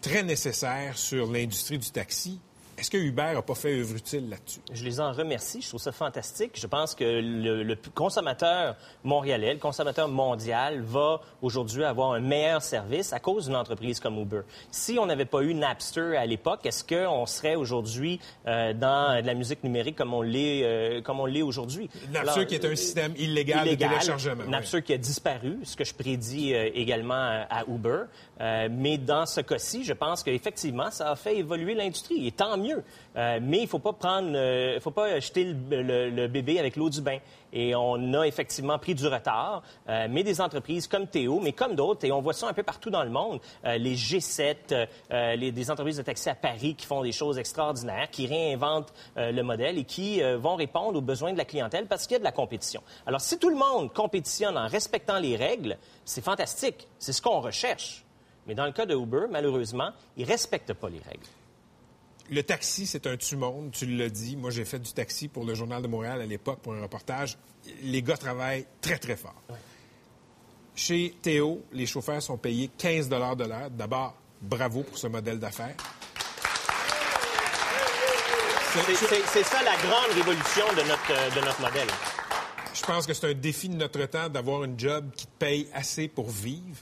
[SPEAKER 1] très nécessaire sur l'industrie du taxi. Est-ce que Uber n'a pas fait œuvre utile là-dessus?
[SPEAKER 7] Je les en remercie. Je trouve ça fantastique. Je pense que le, le consommateur montréalais, le consommateur mondial, va aujourd'hui avoir un meilleur service à cause d'une entreprise comme Uber. Si on n'avait pas eu Napster à l'époque, est-ce qu'on serait aujourd'hui euh, dans de la musique numérique comme on l'est euh, comme on l'est aujourd'hui?
[SPEAKER 1] Napster
[SPEAKER 7] Alors,
[SPEAKER 1] qui est un système illégal, de téléchargement.
[SPEAKER 7] Napster qui a disparu, ce que je prédis euh, également à Uber. Euh, mais dans ce cas-ci, je pense qu'effectivement, ça a fait évoluer l'industrie. Et tant mieux. Euh, mais il ne faut pas prendre, euh, faut pas jeter le, le- bébé avec l'eau du bain. Et on a effectivement pris du retard. Euh, mais des entreprises comme Théo, mais comme d'autres, et on voit ça un peu partout dans le monde, les G7, euh, euh, les, des entreprises de taxi à Paris qui font des choses extraordinaires, qui réinventent le modèle et qui vont répondre aux besoins de la clientèle parce qu'il y a de la compétition. Alors, si tout le monde compétitionne en respectant les règles, c'est fantastique. C'est ce qu'on recherche. Mais dans le cas de Uber, malheureusement, ils ne respectent pas les règles.
[SPEAKER 1] Le taxi, c'est un tue-monde, tu l'as dit. Moi, j'ai fait du taxi pour le Journal de Montréal à l'époque pour un reportage. Les gars travaillent très, très fort. Chez Théo, les chauffeurs sont payés 15 de l'heure. D'abord, bravo pour ce modèle d'affaires.
[SPEAKER 7] C'est- ça la grande révolution de notre, euh, de notre modèle.
[SPEAKER 1] Je pense que c'est un défi de notre temps d'avoir une job qui te paye assez pour vivre.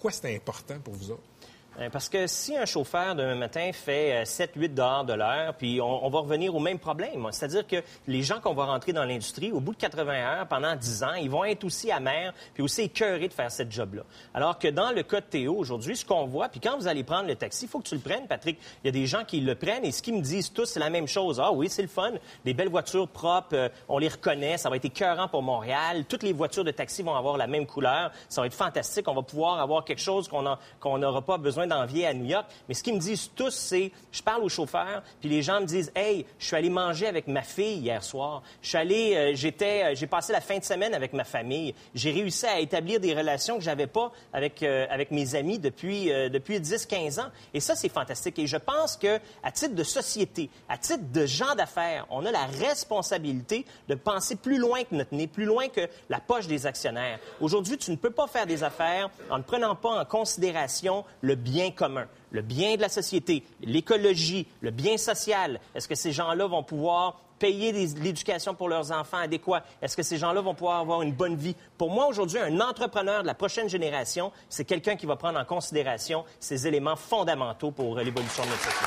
[SPEAKER 1] Pourquoi c'est important pour vous autres?
[SPEAKER 7] Euh, Parce que si un chauffeur demain matin fait 7-8 dollars de l'heure, puis on, va revenir au même problème. C'est-à-dire que les gens qu'on va rentrer dans l'industrie, au bout de 80 heures, pendant 10 ans, ils vont être aussi amers, puis aussi écœurés de faire cette job-là. Alors que dans le cas de Théo, aujourd'hui, ce qu'on voit, puis quand vous allez prendre le taxi, il faut que tu le prennes, Patrick. Il y a des gens qui le prennent et ce qu'ils me disent tous, c'est la même chose. Ah oui, c'est le fun. Des belles voitures propres, euh, on les reconnaît, ça va être écœurant pour Montréal. Toutes les voitures de taxi vont avoir la même couleur. Ça va être fantastique. On va pouvoir avoir quelque chose qu'on n'aura pas besoin d'envier à New York. Mais ce qu'ils me disent tous, c'est, je parle aux chauffeurs, puis les gens me disent, hey, je suis allé manger avec ma fille hier soir. Je suis allé, euh, j'étais, euh, j'ai passé la fin de semaine avec ma famille. J'ai réussi à établir des relations que j'avais pas avec euh, avec mes amis depuis depuis 10-15 ans. Et ça, c'est fantastique. Et je pense que, à titre de société, à titre de gens d'affaires, on a la responsabilité de penser plus loin que notre nez, plus loin que la poche des actionnaires. Aujourd'hui, tu ne peux pas faire des affaires en ne prenant pas en considération le bien commun le bien de la société, l'écologie, le bien social. Est-ce que ces gens-là vont pouvoir payer l'éducation pour leurs enfants adéquats? Est-ce que ces gens-là vont pouvoir avoir une bonne vie? Pour moi, aujourd'hui, un entrepreneur de la prochaine génération, c'est quelqu'un qui va prendre en considération ces éléments fondamentaux pour l'évolution de notre société.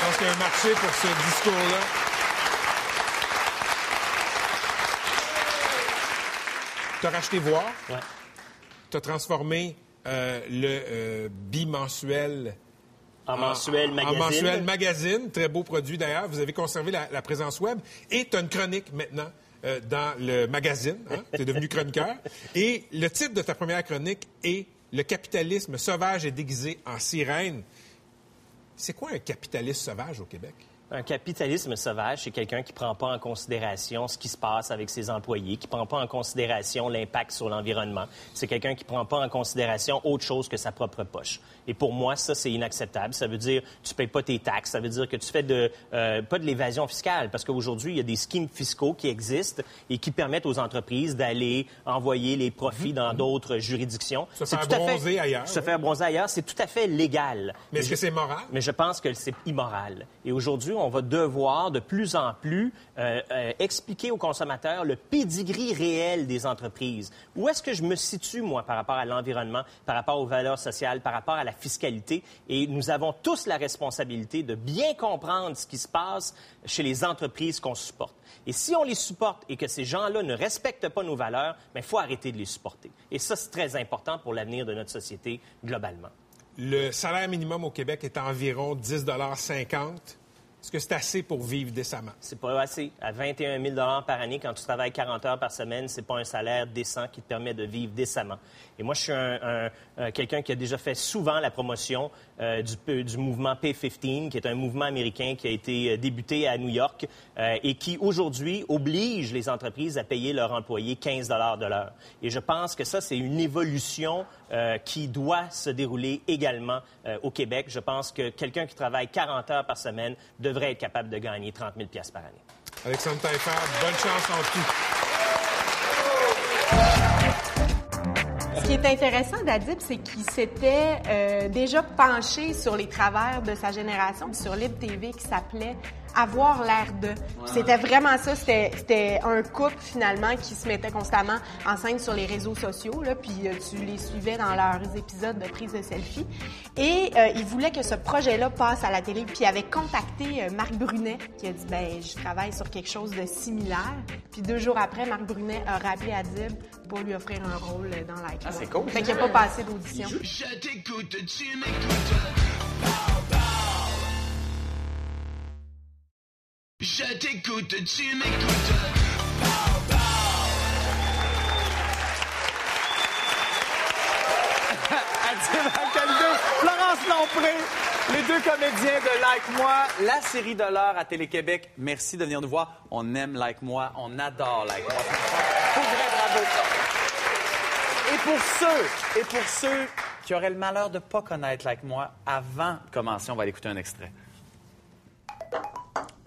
[SPEAKER 1] Je pense qu'il y a un marché pour ce discours-là. Tu as racheté Voir? Tu as transformé euh, le euh, bimensuel
[SPEAKER 7] En mensuel magazine.
[SPEAKER 1] En mensuel magazine. Très beau produit d'ailleurs. Vous avez conservé la, la présence web. Et tu as une chronique maintenant euh, dans le magazine. Tu es devenu chroniqueur. Et le titre de ta première chronique est Le capitalisme sauvage et déguisé en sirène. C'est quoi un capitaliste sauvage au Québec?
[SPEAKER 7] Un capitalisme sauvage, c'est quelqu'un qui ne prend pas en considération ce qui se passe avec ses employés, qui ne prend pas en considération l'impact sur l'environnement. C'est quelqu'un qui ne prend pas en considération autre chose que sa propre poche. Et pour moi, ça, c'est inacceptable. Ça veut dire tu ne payes pas tes taxes. Ça veut dire que tu fais de, euh, pas de l'évasion fiscale. Parce qu'aujourd'hui, il y a des schemes fiscaux qui existent et qui permettent aux entreprises d'aller envoyer les profits dans d'autres juridictions.
[SPEAKER 1] Se faire
[SPEAKER 7] à fait-
[SPEAKER 1] bronzer ailleurs,
[SPEAKER 7] Se faire bronzer ailleurs, c'est tout à fait légal.
[SPEAKER 1] Mais est-ce
[SPEAKER 7] je-
[SPEAKER 1] que c'est moral?
[SPEAKER 7] mais je pense que c'est immoral. Et aujourd'hui, on va devoir de plus en plus euh, euh, expliquer aux consommateurs le pedigree réel des entreprises. Où est-ce que je me situe, moi, par rapport à l'environnement, par rapport aux valeurs sociales, par rapport à la fiscalité? Et nous avons tous la responsabilité de bien comprendre ce qui se passe chez les entreprises qu'on supporte. Et si on les supporte et que ces gens-là ne respectent pas nos valeurs, il faut arrêter de les supporter. Et ça, c'est très important pour l'avenir de notre société globalement.
[SPEAKER 1] Le salaire minimum au Québec est environ 10,50 Est-ce que c'est assez pour vivre décemment?
[SPEAKER 7] C'est pas assez. À 21 000 par année, quand tu travailles 40 heures par semaine, c'est pas un salaire décent qui te permet de vivre décemment. Et moi, je suis un, un- un- quelqu'un qui a déjà fait souvent la promotion euh, du, mouvement P15, qui est un mouvement américain qui a été euh, débuté à New York euh, et qui, aujourd'hui, oblige les entreprises à payer leurs employés 15 de l'heure. Et je pense que ça, c'est une évolution qui doit se dérouler également au Québec. Je pense que quelqu'un qui travaille 40 heures par semaine devrait être capable de gagner 30 000 par année.
[SPEAKER 1] Alexandre Taillefer, bonne chance en tout.
[SPEAKER 5] Qui est intéressant d'Adib, c'est qu'il s'était euh, déjà penché sur les travers de sa génération, sur Libre TV, qui s'appelait Avoir l'air de. C'était vraiment ça. C'était un couple, finalement, qui se mettait constamment en scène sur les réseaux sociaux. Là, puis euh, tu les suivais dans leurs épisodes de prise de selfie. Et euh, il voulait que ce projet-là passe à la télé. Puis il avait contacté euh, Marc Brunet, qui a dit ben je travaille sur quelque chose de similaire. Puis deux jours après, Marc Brunet a rappelé Adib pour lui offrir un rôle dans Like.
[SPEAKER 2] Ah, c'est cool.
[SPEAKER 5] Fait qu'il n'a pas passé d'audition.
[SPEAKER 9] Je t'écoute, tu m'écoutes. Je t'écoute, tu m'écoutes.
[SPEAKER 8] Florence Lompré, les deux comédiens de Like Moi, la série de l'heure à Télé-Québec. Merci de venir nous voir. On aime Like Moi, on adore Like Moi. Pour vrai, bravo. Et pour ceux, et pour ceux qui auraient le malheur de ne pas connaître Like Moi, avant de commencer, on va aller écouter un extrait.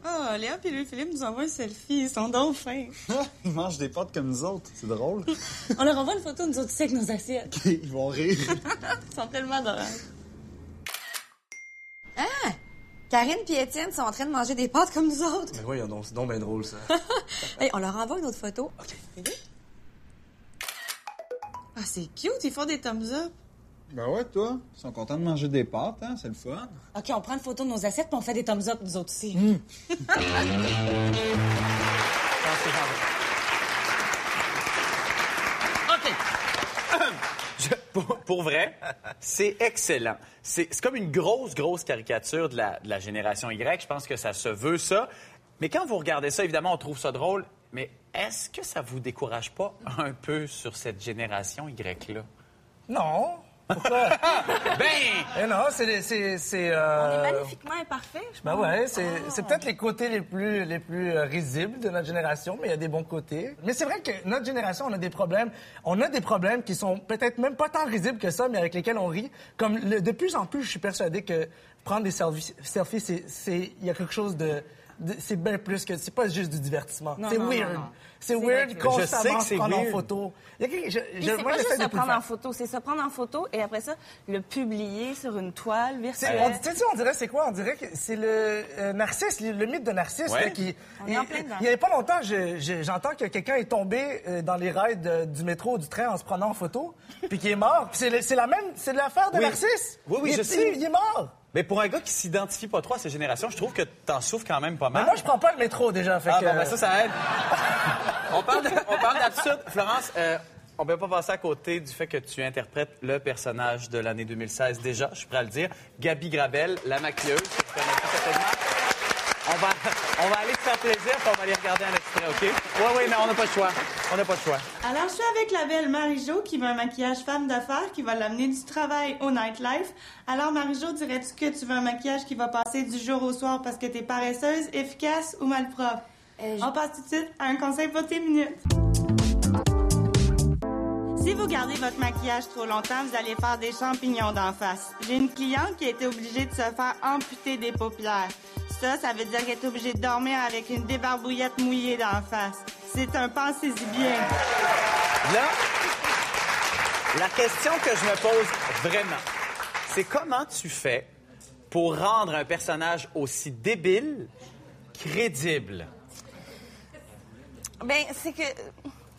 [SPEAKER 15] Oh, Léa et Louis-Philippe nous envoient un selfie. Ils sont donc fins.
[SPEAKER 16] Ils mangent des pâtes comme nous autres. C'est drôle.
[SPEAKER 15] On leur envoie une photo de nous autres ici avec nos assiettes.
[SPEAKER 16] Ils vont rire.
[SPEAKER 15] Ils sont tellement adorables.
[SPEAKER 17] Ah! Karine et Étienne sont en train de manger des pâtes comme nous autres.
[SPEAKER 14] Mais voyons donc, c'est donc bien drôle, ça.
[SPEAKER 17] Hey, on leur envoie une autre photo. OK.
[SPEAKER 15] Ah, c'est cute, ils font des thumbs up.
[SPEAKER 16] Ben ouais, toi. Ils sont contents de manger des pâtes, hein? C'est le fun.
[SPEAKER 17] OK, on prend une photo de nos assiettes puis on fait des thumbs up, nous autres aussi.
[SPEAKER 8] OK. Je- pour, pour vrai, c'est excellent. C'est c'est comme une grosse, grosse caricature de la, de la génération Y. Je pense que ça se veut, ça. Mais quand vous regardez ça, évidemment, on trouve ça drôle. Mais est-ce que ça vous décourage pas un peu sur cette génération Y-là?
[SPEAKER 14] Non. Pourquoi?
[SPEAKER 8] ben!
[SPEAKER 14] Eh non, c'est... c'est, c'est euh,
[SPEAKER 13] On est magnifiquement imparfait, je
[SPEAKER 14] Ben ouais, c'est, c'est peut-être les côtés les plus, les plus euh, risibles de notre génération, mais il y a des bons côtés. Mais c'est vrai que notre génération, on a des problèmes. On a des problèmes qui sont peut-être même pas tant risibles que ça, mais avec lesquels on rit. Comme le- de plus en plus, je suis persuadé que prendre des selfies, selfies c'est, c'est, il y a quelque chose de- c'est bien plus que, c'est pas juste du divertissement. C'est weird. C'est weird constamment
[SPEAKER 8] Je sais que
[SPEAKER 14] se
[SPEAKER 8] c'est
[SPEAKER 14] prendre en photo. Il y a quelque- je-
[SPEAKER 13] Puis
[SPEAKER 14] je-
[SPEAKER 13] c'est pas juste se prendre en photo, c'est se prendre en photo et après ça, le publier sur une toile virtuelle.
[SPEAKER 14] on, tu sais, on dirait c'est quoi? On dirait que c'est le euh, Narcisse, le, le mythe de Narcisse
[SPEAKER 8] Ouais.
[SPEAKER 14] là, qui... Il,
[SPEAKER 13] en plein dedans.
[SPEAKER 14] il y avait pas longtemps, je- je- j'entends que quelqu'un est tombé euh, dans les rails de- du métro ou du train en se prenant en photo, puis qui est mort. C'est la même, c'est l'affaire de
[SPEAKER 8] Oui.
[SPEAKER 14] Narcisse.
[SPEAKER 8] Oui, oui,
[SPEAKER 14] il,
[SPEAKER 8] je sais.
[SPEAKER 14] Il est mort.
[SPEAKER 8] Mais pour un gars qui s'identifie pas trop à ces générations, je trouve que t'en souffres quand même pas
[SPEAKER 14] Mais
[SPEAKER 8] mal.
[SPEAKER 14] moi, je prends pas le métro déjà. Fait
[SPEAKER 8] Ah
[SPEAKER 14] que,
[SPEAKER 8] bon, ben ça, ça aide. on parle d'absurde. Florence, euh, on peut pas passer à côté du fait que tu interprètes le personnage de l'année 2016 déjà, je suis prêt à le dire. Gabi Gravel, la maquilleuse. On va, on va aller te faire plaisir, puis on va aller regarder un extrait, OK? Oui, oui, mais on n'a pas le choix. On n'a pas le choix.
[SPEAKER 15] Alors, je suis avec la belle Marie-Jo qui veut un maquillage femme d'affaires qui va l'amener du travail au nightlife. Alors, Marie-Jo, dirais-tu que tu veux un maquillage qui va passer du jour au soir parce que t'es paresseuse, efficace ou malpropre? On passe tout de suite à un conseil pour tes minutes. Si vous gardez votre maquillage trop longtemps, vous allez faire des champignons d'en face. J'ai une cliente qui a été obligée de se faire amputer des paupières. Ça, ça veut dire qu'elle est obligée de dormir avec une débarbouillette mouillée d'en face. C'est un pensez-y bien.
[SPEAKER 8] Là, la question que je me pose vraiment, c'est comment tu fais pour rendre un personnage aussi débile crédible?
[SPEAKER 13] Ben, c'est que.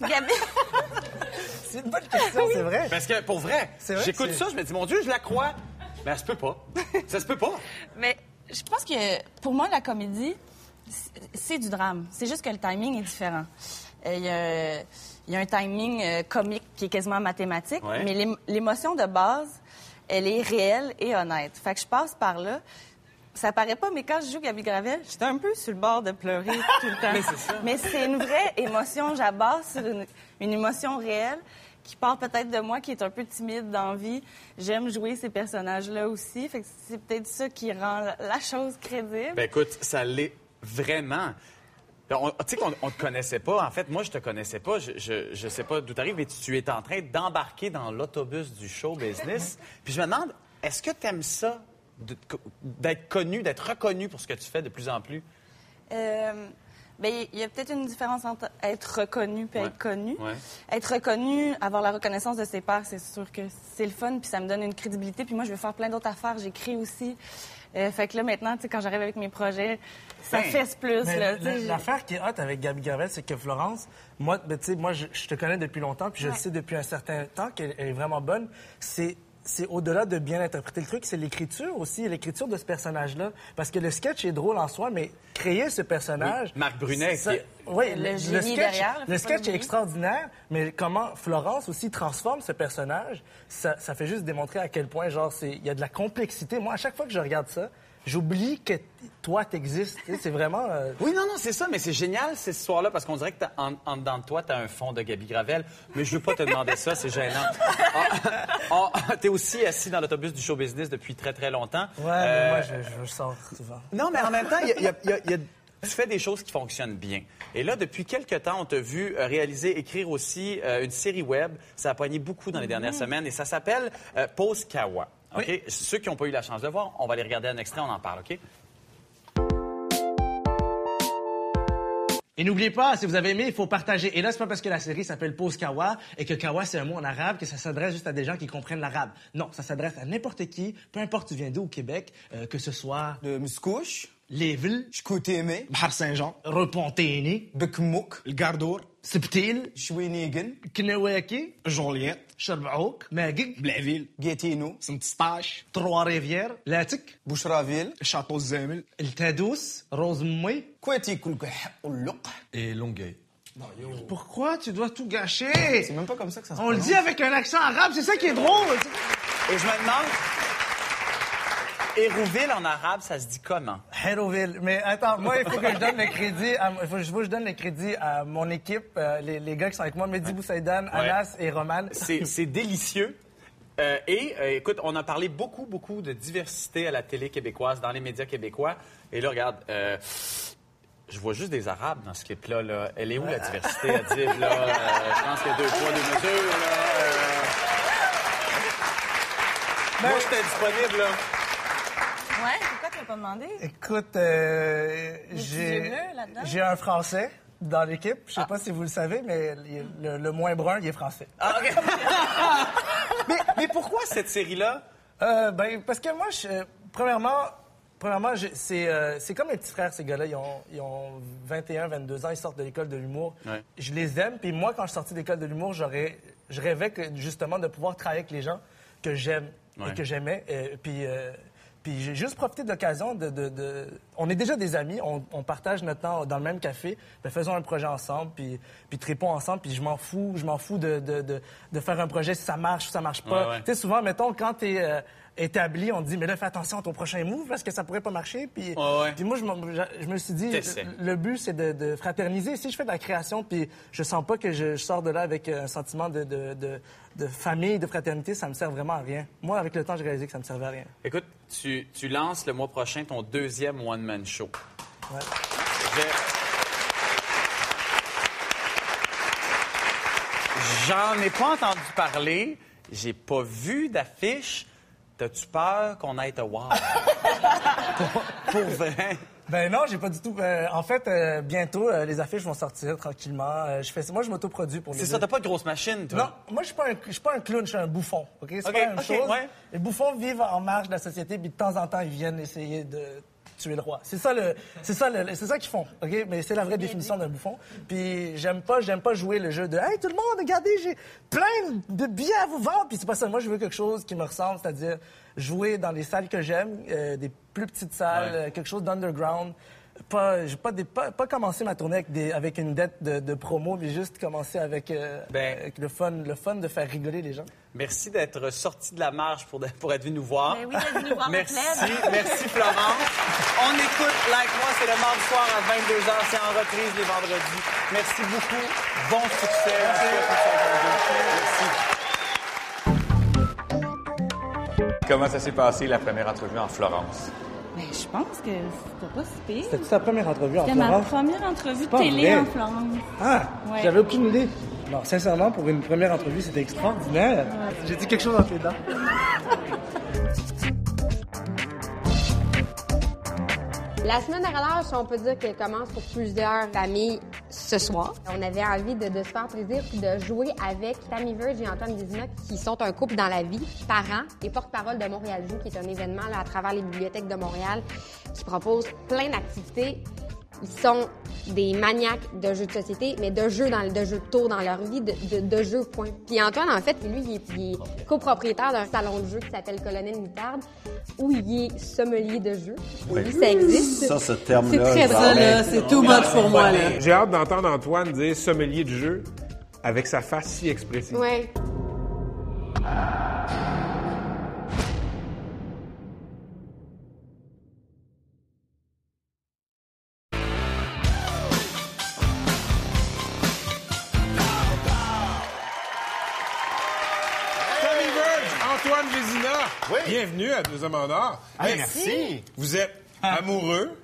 [SPEAKER 13] Gabi.
[SPEAKER 14] c'est une bonne question, c'est vrai.
[SPEAKER 8] Parce que pour vrai, j'écoute ça, je me dis, mon Dieu, je la crois. Mais ça se peut pas. Ça se peut pas.
[SPEAKER 13] Mais je pense que pour moi, la comédie, c'est- du drame. C'est juste que le timing est différent. Euh, Il y, a, il y a un timing euh, comique qui est quasiment mathématique,
[SPEAKER 18] Ouais.
[SPEAKER 13] mais l'ém- l'émotion de base, elle est réelle et honnête. Fait que je passe par là. Ça paraît pas, mais quand je joue Gabi Gravel, j'étais un peu sur le bord de pleurer tout le temps.
[SPEAKER 8] Mais c'est
[SPEAKER 13] une vraie émotion. J'abasse sur une, une émotion réelle qui part peut-être de moi, qui est un peu timide dans vie. J'aime jouer ces personnages-là aussi. Fait que c'est peut-être ça qui rend la, chose crédible.
[SPEAKER 8] Ben écoute, ça l'est vraiment. On- Tu sais qu'on on te connaissait pas. En fait, moi, je te connaissais pas. Je, je, je sais pas d'où t'arrives, mais tu, tu es en train d'embarquer dans l'autobus du show business. Puis je me demande, est-ce que tu aimes ça, d'être connu, d'être reconnu pour ce que tu fais de plus en plus?
[SPEAKER 13] Euh, ben, il y a peut-être une différence entre être reconnu et
[SPEAKER 8] Ouais.
[SPEAKER 13] être connu.
[SPEAKER 8] Ouais.
[SPEAKER 13] Être reconnu, avoir la reconnaissance de ses pairs, c'est sûr que c'est le fun, puis ça me donne une crédibilité. Puis moi, je veux faire plein d'autres affaires. J'écris aussi. Euh, fait que là, maintenant, tu sais, quand j'arrive avec mes projets, ça
[SPEAKER 14] Ben,
[SPEAKER 13] fesse plus.
[SPEAKER 14] L'affaire qui est hot avec Gabi Gravel, c'est que Florence, moi, ben, tu sais, moi, je, je te connais depuis longtemps, puis je le sais depuis un certain temps qu'elle elle est vraiment bonne. C'est c'est au-delà de bien interpréter le truc, c'est l'écriture aussi, l'écriture de ce personnage-là. Parce que le sketch est drôle en soi, mais créer ce personnage...
[SPEAKER 8] Oui, Marc Brunet,
[SPEAKER 14] ça-
[SPEAKER 8] qui est-
[SPEAKER 14] Oui,
[SPEAKER 13] Le
[SPEAKER 14] le,
[SPEAKER 13] génie
[SPEAKER 14] sketch,
[SPEAKER 13] derrière,
[SPEAKER 14] le sketch est extraordinaire, mais comment Florence aussi transforme ce personnage, ça, ça fait juste démontrer à quel point, genre, il y a de la complexité. Moi, à chaque fois que je regarde ça, j'oublie que toi, t'existes. C'est vraiment... euh,
[SPEAKER 8] Oui, non, non, c'est ça, mais c'est génial cette histoire-là parce qu'on dirait que t'as- en, en dedans de toi, tu as un fond de Gabi Gravel. Mais je veux pas te demander ça, c'est gênant. Ah, ah, T'es aussi assis dans l'autobus du show business depuis très, très longtemps.
[SPEAKER 14] Ouais, mais
[SPEAKER 8] Euh,
[SPEAKER 14] moi, je, je sors souvent.
[SPEAKER 8] Non, mais en même temps, il y a- il y a- il y a- il y a- tu fais des choses qui fonctionnent bien. Et là, depuis quelques temps, on t'a vu euh, réaliser, écrire aussi euh, une série web. Ça a poigné beaucoup dans les dernières
[SPEAKER 14] Mhm.
[SPEAKER 8] semaines et ça s'appelle euh, Pause Kawa. OK? Ceux qui n'ont pas eu la chance de voir, on va aller regarder un extrait, on en parle, OK?
[SPEAKER 14] Et n'oubliez pas, si vous avez aimé, il faut partager. Et là, c'est pas parce que la série s'appelle Pause Kawa et que Kawa, c'est un mot en arabe que ça s'adresse juste à des gens qui comprennent l'arabe. Non, ça s'adresse à n'importe qui, peu importe tu viens d'où au Québec, euh, que ce soit...
[SPEAKER 8] De Muscouche,
[SPEAKER 14] Léville,
[SPEAKER 8] Chkoutémé,
[SPEAKER 14] Bahar Saint-Jean, Repentigny,
[SPEAKER 8] Bekmouk,
[SPEAKER 14] Le Gardour, Sibtil,
[SPEAKER 8] Chouinigan,
[SPEAKER 14] Knéwaki, Joliette, Sherbrooke, Magig,
[SPEAKER 8] Blainville, Gatineau,
[SPEAKER 14] Saint-Eustache, Trois-Rivières, Latic,
[SPEAKER 8] Boucheraville,
[SPEAKER 14] Château-Zamel, El Tadous, Rosemouy,
[SPEAKER 8] Kouati Koulkah, Oulouk.
[SPEAKER 1] Et Longueuil.
[SPEAKER 14] Pourquoi tu dois tout gâcher?
[SPEAKER 8] C'est même pas comme ça que ça se
[SPEAKER 14] On le dit avec un accent arabe, c'est ça qui est drôle.
[SPEAKER 8] Et je me demande, Hérouville en arabe, ça se dit comment?
[SPEAKER 14] Héroville. Mais attends, moi, il faut que je donne le crédit à, il faut, il faut que je donne le crédit à mon équipe, euh, les, les gars qui sont avec moi, Mehdi Boussaïdan, Anas et Roman.
[SPEAKER 8] C'est délicieux. Euh, et euh, écoute, on a parlé beaucoup, beaucoup de diversité à la télé québécoise, dans les médias québécois. Et là, regarde, euh, je vois juste des Arabes dans ce clip-là. Là. Elle est où la diversité? Là? Euh, je pense qu'il y a deux poids, deux mesures. Là. Euh, Moi, j'étais disponible. Là.
[SPEAKER 13] Pas demandé?
[SPEAKER 14] Écoute, euh, j'ai, un Français dans l'équipe. Je sais pas si vous le savez, mais le, le moins brun, il est français.
[SPEAKER 8] Ah, mais, mais pourquoi cette série-là?
[SPEAKER 14] Euh, ben, parce que moi, je, premièrement, premièrement c'est, euh, c'est comme mes petits frères, ces gars-là. Ils ont, ils ont 21, 22 ans, ils sortent de l'école de l'humour.
[SPEAKER 8] Ouais.
[SPEAKER 14] Je les aime. Puis moi, quand je suis sorti de l'école de l'humour, j'aurais, je rêvais que, justement de pouvoir travailler avec les gens que j'aime
[SPEAKER 8] Ouais.
[SPEAKER 14] et que j'aimais. Puis, euh, puis j'ai juste profité de l'occasion de, de- de- On est déjà des amis, on, on partage notre temps dans le même café. Ben, faisons un projet ensemble, puis, puis tripons ensemble. Puis je m'en fous, je m'en fous de, de, de, de faire un projet si ça marche ou ça marche pas.
[SPEAKER 8] Ouais, ouais.
[SPEAKER 14] Tu sais, souvent, mettons, quand t'es euh, établi, on te dit, mais là, fais attention à ton prochain move parce que ça pourrait pas marcher. Puis,
[SPEAKER 8] ouais.
[SPEAKER 14] puis moi, je, je- me suis dit, le, le but, c'est de, de fraterniser. Si je fais de la création, puis je sens pas que je, je sors de là avec un sentiment de, de, de, de famille, de fraternité, ça me sert vraiment à rien. Moi, avec le temps, j'ai réalisé que ça me servait à rien.
[SPEAKER 8] Écoute, tu, tu lances le mois prochain ton deuxième one-man show.
[SPEAKER 14] Ouais.
[SPEAKER 8] Je- J'en ai pas entendu parler. J'ai pas vu d'affiche. T'as-tu peur qu'on aille te voir? pour, pour vrai?
[SPEAKER 14] Ben non, j'ai pas du tout. euh, en fait, euh, bientôt, euh, les affiches vont sortir tranquillement. Je fais, moi, je m'autoproduis pour mes
[SPEAKER 8] C'est ça, t'as pas de grosse machine, toi?
[SPEAKER 14] Non, moi, je suis pas un, pas un clown, je suis un bouffon. OK? C'est
[SPEAKER 8] OK,
[SPEAKER 14] pas la même chose.
[SPEAKER 8] ouais.
[SPEAKER 14] Les bouffons vivent en marge de la société, puis de temps en temps, ils viennent essayer de tuer le roi. C'est ça, le, c'est ça, le- c'est ça qu'ils font. OK? Mais c'est la vraie définition d'un bouffon. Puis j'aime pas, j'aime pas jouer le jeu de Hey, tout le monde, regardez, j'ai plein de billets à vous vendre. Puis c'est pas ça. Moi, je veux quelque chose qui me ressemble, c'est-à-dire jouer dans des salles que j'aime, euh, des plus petites salles,
[SPEAKER 8] Ouais.
[SPEAKER 14] euh, quelque chose d'underground. Pas, j'ai pas, des- pas, pas commencer ma tournée avec, des, avec une dette de, de promo, mais juste commencer avec, euh,
[SPEAKER 8] Ben-
[SPEAKER 14] avec le, fun, le fun de faire rigoler les gens.
[SPEAKER 8] Merci d'être sorti de la marge pour, pour être venu nous voir.
[SPEAKER 13] Ben oui, d'être venu voir
[SPEAKER 8] Merci, merci Florence. On écoute Like Moi, c'est le mardi soir à 22h, c'est en reprise les vendredis. Merci beaucoup. Bon succès. Merci.
[SPEAKER 12] Comment ça s'est passé la première entrevue en Florence?
[SPEAKER 13] Ben, je pense que c'était pas si pire.
[SPEAKER 14] C'était ta première entrevue en
[SPEAKER 13] C'était ma
[SPEAKER 14] Florence?
[SPEAKER 13] première entrevue télé
[SPEAKER 14] vrai.
[SPEAKER 13] en Florence.
[SPEAKER 14] Ah,
[SPEAKER 13] Ouais.
[SPEAKER 14] j'avais aucune idée. Non, sincèrement, pour une première entrevue, c'était extraordinaire. J'ai dit quelque chose en tes dents.
[SPEAKER 18] La semaine de relâche, on peut dire qu'elle commence pour plusieurs familles ce soir. On avait envie de, se faire plaisir et de jouer avec Tammy Verge et Antoine Vézina, qui sont un couple dans la vie, parents et porte-parole de Montréal Joue, qui est un événement à travers les bibliothèques de Montréal qui propose plein d'activités. Ils sont des maniaques de jeux de société, mais de jeux, dans, de jeux de tour dans leur vie, de, de, de jeux, point. Puis Antoine, en fait, lui, il est, il est copropriétaire d'un salon de jeux qui s'appelle Colonel Moutarde, où il est sommelier de jeux. Lui, ça existe.
[SPEAKER 4] Ça, ce terme-là,
[SPEAKER 18] C'est très drôle.
[SPEAKER 3] là, c'est too much pour moi, là.
[SPEAKER 1] J'ai hâte d'entendre Antoine dire sommelier de jeu avec sa face si expressive.
[SPEAKER 18] Ouais.
[SPEAKER 1] Tommy bienvenue à Deux Hommes en Or.
[SPEAKER 4] Ah,
[SPEAKER 1] Hey,
[SPEAKER 4] merci.
[SPEAKER 1] Vous êtes amoureux,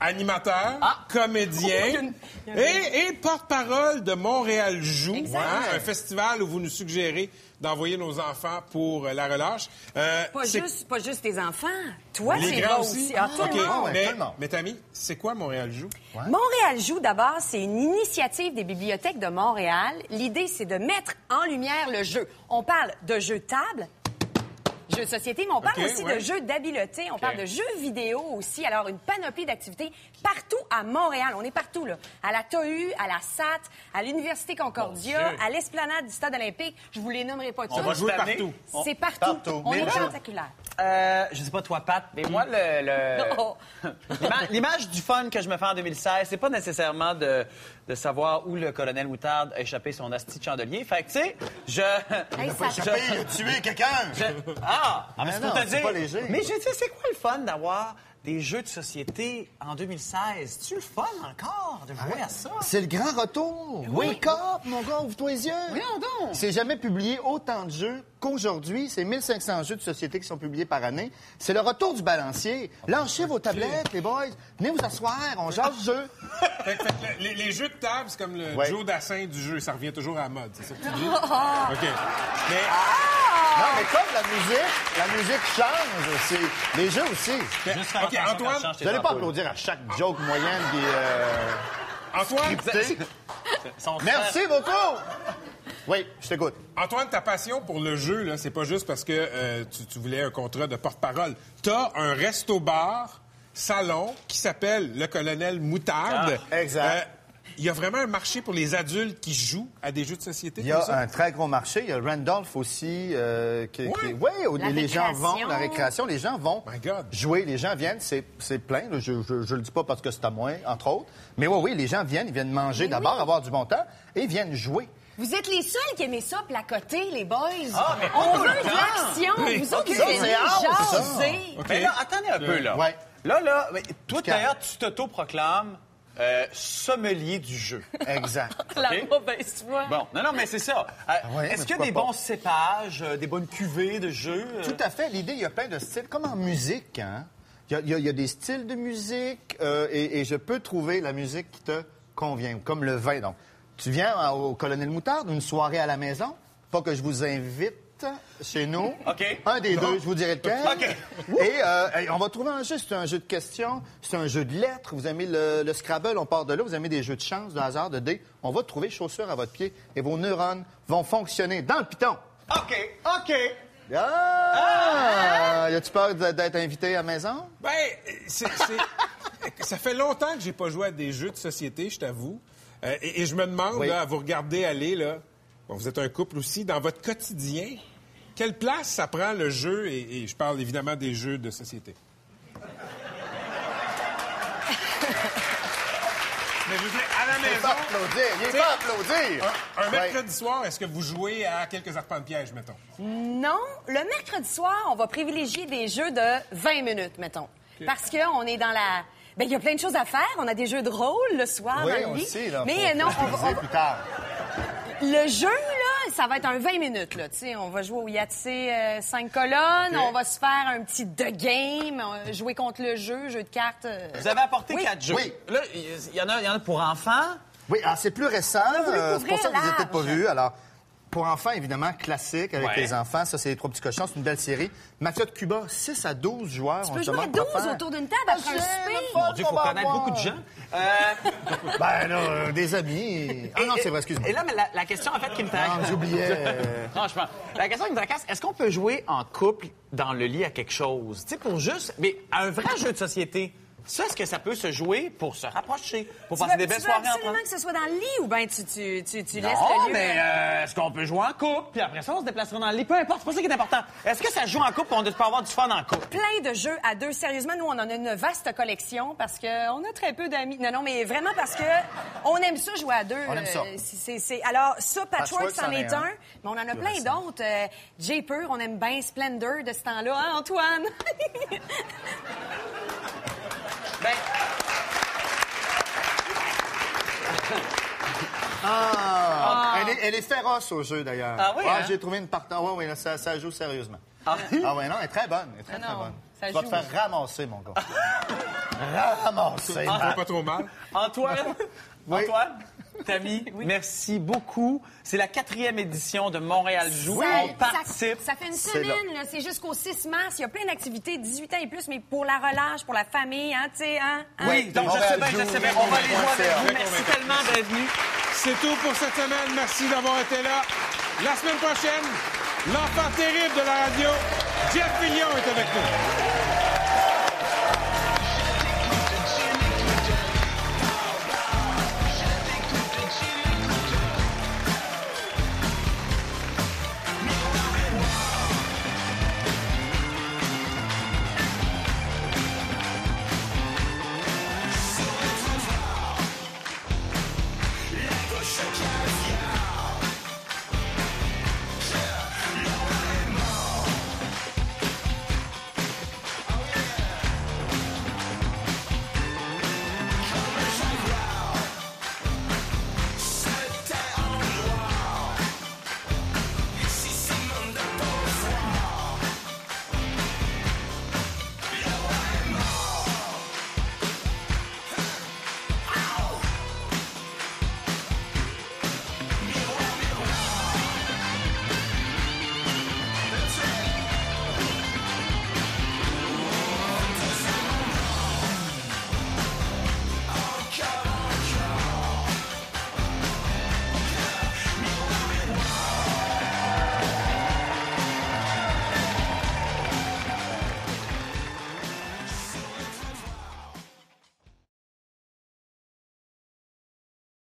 [SPEAKER 1] animateur, comédien et, et porte-parole de Montréal Joue, hein, un festival où vous nous suggérez d'envoyer nos enfants pour euh, la relâche. Euh,
[SPEAKER 10] Pas juste, pas juste tes enfants. Toi,
[SPEAKER 1] les
[SPEAKER 10] c'est
[SPEAKER 1] grands
[SPEAKER 10] là
[SPEAKER 1] aussi.
[SPEAKER 10] aussi. Ah, tout le monde.
[SPEAKER 1] mais, mais Tammy, c'est quoi Montréal Joue?
[SPEAKER 10] Montréal Joue, d'abord, c'est une initiative des bibliothèques de Montréal. L'idée, c'est de mettre en lumière le jeu. On parle de jeux de table, jeux de société, mais on parle aussi
[SPEAKER 1] ouais.
[SPEAKER 10] de jeux d'habileté, on parle de jeux vidéo aussi. Alors, une panoplie d'activités partout à Montréal. On est partout, là. À la TOU, à la SAT, à l'Université Concordia, à l'Esplanade du Stade olympique. Je vous les nommerai pas tous.
[SPEAKER 8] On va jouer partout.
[SPEAKER 10] C'est partout.
[SPEAKER 8] partout.
[SPEAKER 10] On
[SPEAKER 8] Mais
[SPEAKER 10] est
[SPEAKER 8] là-. Euh, je sais pas toi, Pat, mais moi, le, le- l'ima- l'image du fun que je me fais en 2016, c'est pas nécessairement de, de savoir où le colonel Moutarde a échappé son asti de chandelier. Fait que, tu sais, je...
[SPEAKER 4] Il a pas échappé, il a tué quelqu'un.
[SPEAKER 8] Je- Ah! Ah, mais
[SPEAKER 4] Mais
[SPEAKER 8] c'est
[SPEAKER 4] non,
[SPEAKER 8] pour te
[SPEAKER 4] c'est
[SPEAKER 8] dire.
[SPEAKER 4] pas léger.
[SPEAKER 8] Mais je sais, c'est quoi le fun d'avoir des jeux de société en 2016? Tu le fun encore de jouer à ça?
[SPEAKER 19] C'est le grand retour. Wake up, mon gars, ouvre-toi les yeux.
[SPEAKER 8] Voyons donc.
[SPEAKER 19] C'est jamais publié autant de jeux qu'aujourd'hui. C'est 1500 jeux de société qui sont publiés par année. C'est le retour du balancier. Lâchez vos tablettes, les boys. Venez vous asseoir, on jase du jeu.
[SPEAKER 1] Fait que- fait que les, les jeux de table, c'est comme le
[SPEAKER 19] Ouais.
[SPEAKER 1] Joe Dassin du jeu. Ça revient toujours à la mode, c'est ça que tu dis?
[SPEAKER 19] Ah!
[SPEAKER 1] OK. Mais...
[SPEAKER 19] Non, mais comme la musique, la musique change aussi. Les jeux aussi.
[SPEAKER 8] Juste faire
[SPEAKER 1] OK, Antoine,
[SPEAKER 19] Vous n'allez pas applaudir à chaque joke moyenne qui est euh,
[SPEAKER 1] Antoine,
[SPEAKER 19] scriptée. Merci beaucoup. Oui, je t'écoute.
[SPEAKER 1] Antoine, ta passion pour le jeu, là, c'est pas juste parce que euh, tu, tu voulais un contrat de porte-parole. T'as un resto-bar, salon, qui s'appelle le Colonel Moutarde.
[SPEAKER 19] Ah, exact.
[SPEAKER 1] Euh, Il y a vraiment un marché pour les adultes qui jouent à des jeux de société
[SPEAKER 19] Il y
[SPEAKER 1] comme
[SPEAKER 19] a
[SPEAKER 1] ça?
[SPEAKER 19] un très gros marché. Il y a Randolph aussi. Euh, qui,
[SPEAKER 1] Ouais.
[SPEAKER 19] qui- ouais, où
[SPEAKER 10] La
[SPEAKER 19] les gens vont, la récréation, les gens vont
[SPEAKER 1] My God.
[SPEAKER 19] jouer. Les gens viennent, c'est plein. là. Je, je le dis pas parce que c'est à moi, entre autres. Mais oui, oui, les gens viennent, ils viennent manger d'abord, avoir du bon temps, et ils viennent jouer.
[SPEAKER 10] Vous êtes les seuls qui aimaient ça, placoter, les boys.
[SPEAKER 8] Ah, mais
[SPEAKER 10] On veut de l'action.
[SPEAKER 1] Oui.
[SPEAKER 10] Vous autres, vous jaser.
[SPEAKER 1] OK.
[SPEAKER 8] Mais là, attendez un peu, là.
[SPEAKER 19] Ouais.
[SPEAKER 8] Là, là, toi, d'ailleurs, tu t'auto-proclames euh, sommelier du jeu.
[SPEAKER 19] Exact.
[SPEAKER 10] La mauvaise foi.
[SPEAKER 8] Bon, non, non, mais c'est ça. Euh,
[SPEAKER 19] ouais,
[SPEAKER 8] Est-ce qu'il y a des
[SPEAKER 19] pas?
[SPEAKER 8] bons cépages, euh, des bonnes cuvées de jeux? euh?
[SPEAKER 19] Tout à fait. L'idée, il y a plein de styles, comme en musique. Hein? Il, y a, il y a- il y a des styles de musique euh, et, et je peux trouver la musique qui te convient, comme le vin. Donc, tu viens au Colonel Moutarde, une soirée à la maison, pas que je vous invite chez nous.
[SPEAKER 8] OK.
[SPEAKER 19] Un des deux, je vous dirai lequel.
[SPEAKER 8] OK.
[SPEAKER 19] Et euh, on va trouver un jeu, c'est un jeu de questions, c'est un jeu de lettres. Vous aimez le, le Scrabble, on part de là. Vous aimez des jeux de chance, de hasard, de dés. On va trouver chaussures à votre pied et vos neurones vont fonctionner dans le piton.
[SPEAKER 8] OK, OK.
[SPEAKER 19] Ah! Y a-tu peur d'être invité à la maison?
[SPEAKER 1] Ben, c'est- ça fait longtemps que j'ai pas joué à des jeux de société, je t'avoue. Euh, et, et je me demande,
[SPEAKER 19] Oui.
[SPEAKER 1] là, à vous regarder aller, là, bon, vous êtes un couple aussi, dans votre quotidien, quelle place ça prend le jeu, et, et je parle évidemment des jeux de société? Mais je veux dire, à la
[SPEAKER 19] Il
[SPEAKER 1] maison...
[SPEAKER 19] pas applaudir, il pas applaudir.
[SPEAKER 1] Un, un
[SPEAKER 19] Ouais.
[SPEAKER 1] mercredi soir, est-ce que vous jouez à quelques arpents de piège, mettons?
[SPEAKER 10] Non, le mercredi soir, on va privilégier des jeux de 20 minutes, mettons. Parce qu'on est dans la... Ben, il y a plein de choses à faire. On a des jeux de rôle le soir
[SPEAKER 19] Oui,
[SPEAKER 10] dans le lit.
[SPEAKER 19] sait, là.
[SPEAKER 10] Mais
[SPEAKER 19] faut
[SPEAKER 10] non, on va-
[SPEAKER 19] préciser
[SPEAKER 10] on va-
[SPEAKER 19] plus tard.
[SPEAKER 10] le jeu, là, ça va être un 20 minutes, là. Tu sais, on va jouer au euh, 5 colonnes.
[SPEAKER 1] OK.
[SPEAKER 10] On va se faire un petit The Game, euh, jouer contre le jeu, jeu de cartes. euh.
[SPEAKER 8] Vous avez apporté
[SPEAKER 10] Oui.
[SPEAKER 8] quatre jeux.
[SPEAKER 19] Oui.
[SPEAKER 8] Là, il y, en a, il y en a pour enfants.
[SPEAKER 19] Oui, alors c'est plus récent. euh, c'est pour ça que vous peut-être pas vu. Alors, pour enfants, évidemment, classique avec
[SPEAKER 8] Ouais.
[SPEAKER 19] les enfants. Ça, c'est les trois petits cochons. C'est une belle série. Mafia de Cuba, 6 à 12 joueurs.
[SPEAKER 10] Tu
[SPEAKER 19] on
[SPEAKER 10] peux jouer à
[SPEAKER 19] demande quoi
[SPEAKER 10] 12
[SPEAKER 19] faire.
[SPEAKER 10] autour d'une table
[SPEAKER 19] Ah,
[SPEAKER 10] après un
[SPEAKER 19] c'est
[SPEAKER 10] souper?
[SPEAKER 8] Mon Dieu, il faut connaître
[SPEAKER 19] avoir.
[SPEAKER 8] beaucoup de gens. Euh,
[SPEAKER 19] Ben là, euh, des amis. Ah non, c'est vrai, excuse-moi.
[SPEAKER 8] Et là, mais la, la question, en fait, qui me tracasse...
[SPEAKER 19] Non, j'oubliais. euh,
[SPEAKER 8] Franchement, la question qui me tracasse, est-ce qu'on peut jouer en couple dans le lit à quelque chose? Tu sais, pour juste... Mais à un vrai jeu de société, ça, est-ce que ça peut se jouer pour se rapprocher, pour
[SPEAKER 10] Tu
[SPEAKER 8] passer
[SPEAKER 10] veux,
[SPEAKER 8] des belles
[SPEAKER 10] tu veux
[SPEAKER 8] soirées ensemble?
[SPEAKER 10] absolument que ce soit dans le lit ou bien tu, tu, tu, tu laisses
[SPEAKER 8] Non,
[SPEAKER 10] le lieu...
[SPEAKER 8] mais euh, est-ce qu'on peut jouer en couple? Puis après ça, on se déplacera dans le lit? Peu importe, c'est pas ça qui est important. Est-ce que ça se joue en couple ou on peut avoir du fun en couple?
[SPEAKER 10] plein de jeux à deux. Sérieusement, nous, on en a une vaste collection parce qu'on a très peu d'amis. Non, non, mais vraiment parce que on aime ça jouer à deux.
[SPEAKER 19] On aime ça.
[SPEAKER 10] Euh, c'est- c'est- c'est- Alors, ça, Patchwork, c'en est
[SPEAKER 19] est
[SPEAKER 10] un.
[SPEAKER 19] un.
[SPEAKER 10] Mais on en a plein d'autres. Euh, J Pur, on aime bien Splendor de ce temps-là. Hein, Antoine?
[SPEAKER 8] Ben,
[SPEAKER 19] Ah, Elle, est, elle est féroce au jeu, d'ailleurs.
[SPEAKER 8] Ah oui, hein?
[SPEAKER 19] J'ai trouvé une partant. Oui, oui, là, ça, ça joue sérieusement. Ah, ouais, non, elle est très bonne. Elle est très, très bonne.
[SPEAKER 20] Ça
[SPEAKER 19] Tu vas te faire ramasser, mon gars. ramasser.
[SPEAKER 1] Ça va
[SPEAKER 19] man.
[SPEAKER 1] pas trop mal.
[SPEAKER 8] Antoine, Antoine, Tammy, merci beaucoup. C'est la quatrième édition de Montréal Joue.
[SPEAKER 10] Ça-
[SPEAKER 8] On participe.
[SPEAKER 10] Ça, ça fait une semaine. C'est jusqu'au 6 mars. Il y a plein d'activités, 18 ans et plus, mais pour la relâche, pour la famille, hein, tu sais, hein? hein?
[SPEAKER 8] Oui, donc je sais bien, je sais bien. On va les jouer avec vous. Merci tellement d'être venus.
[SPEAKER 1] C'est tout pour cette semaine. Merci d'avoir été là. La semaine prochaine, l'enfant terrible de la radio, Jeff Fillion est avec nous.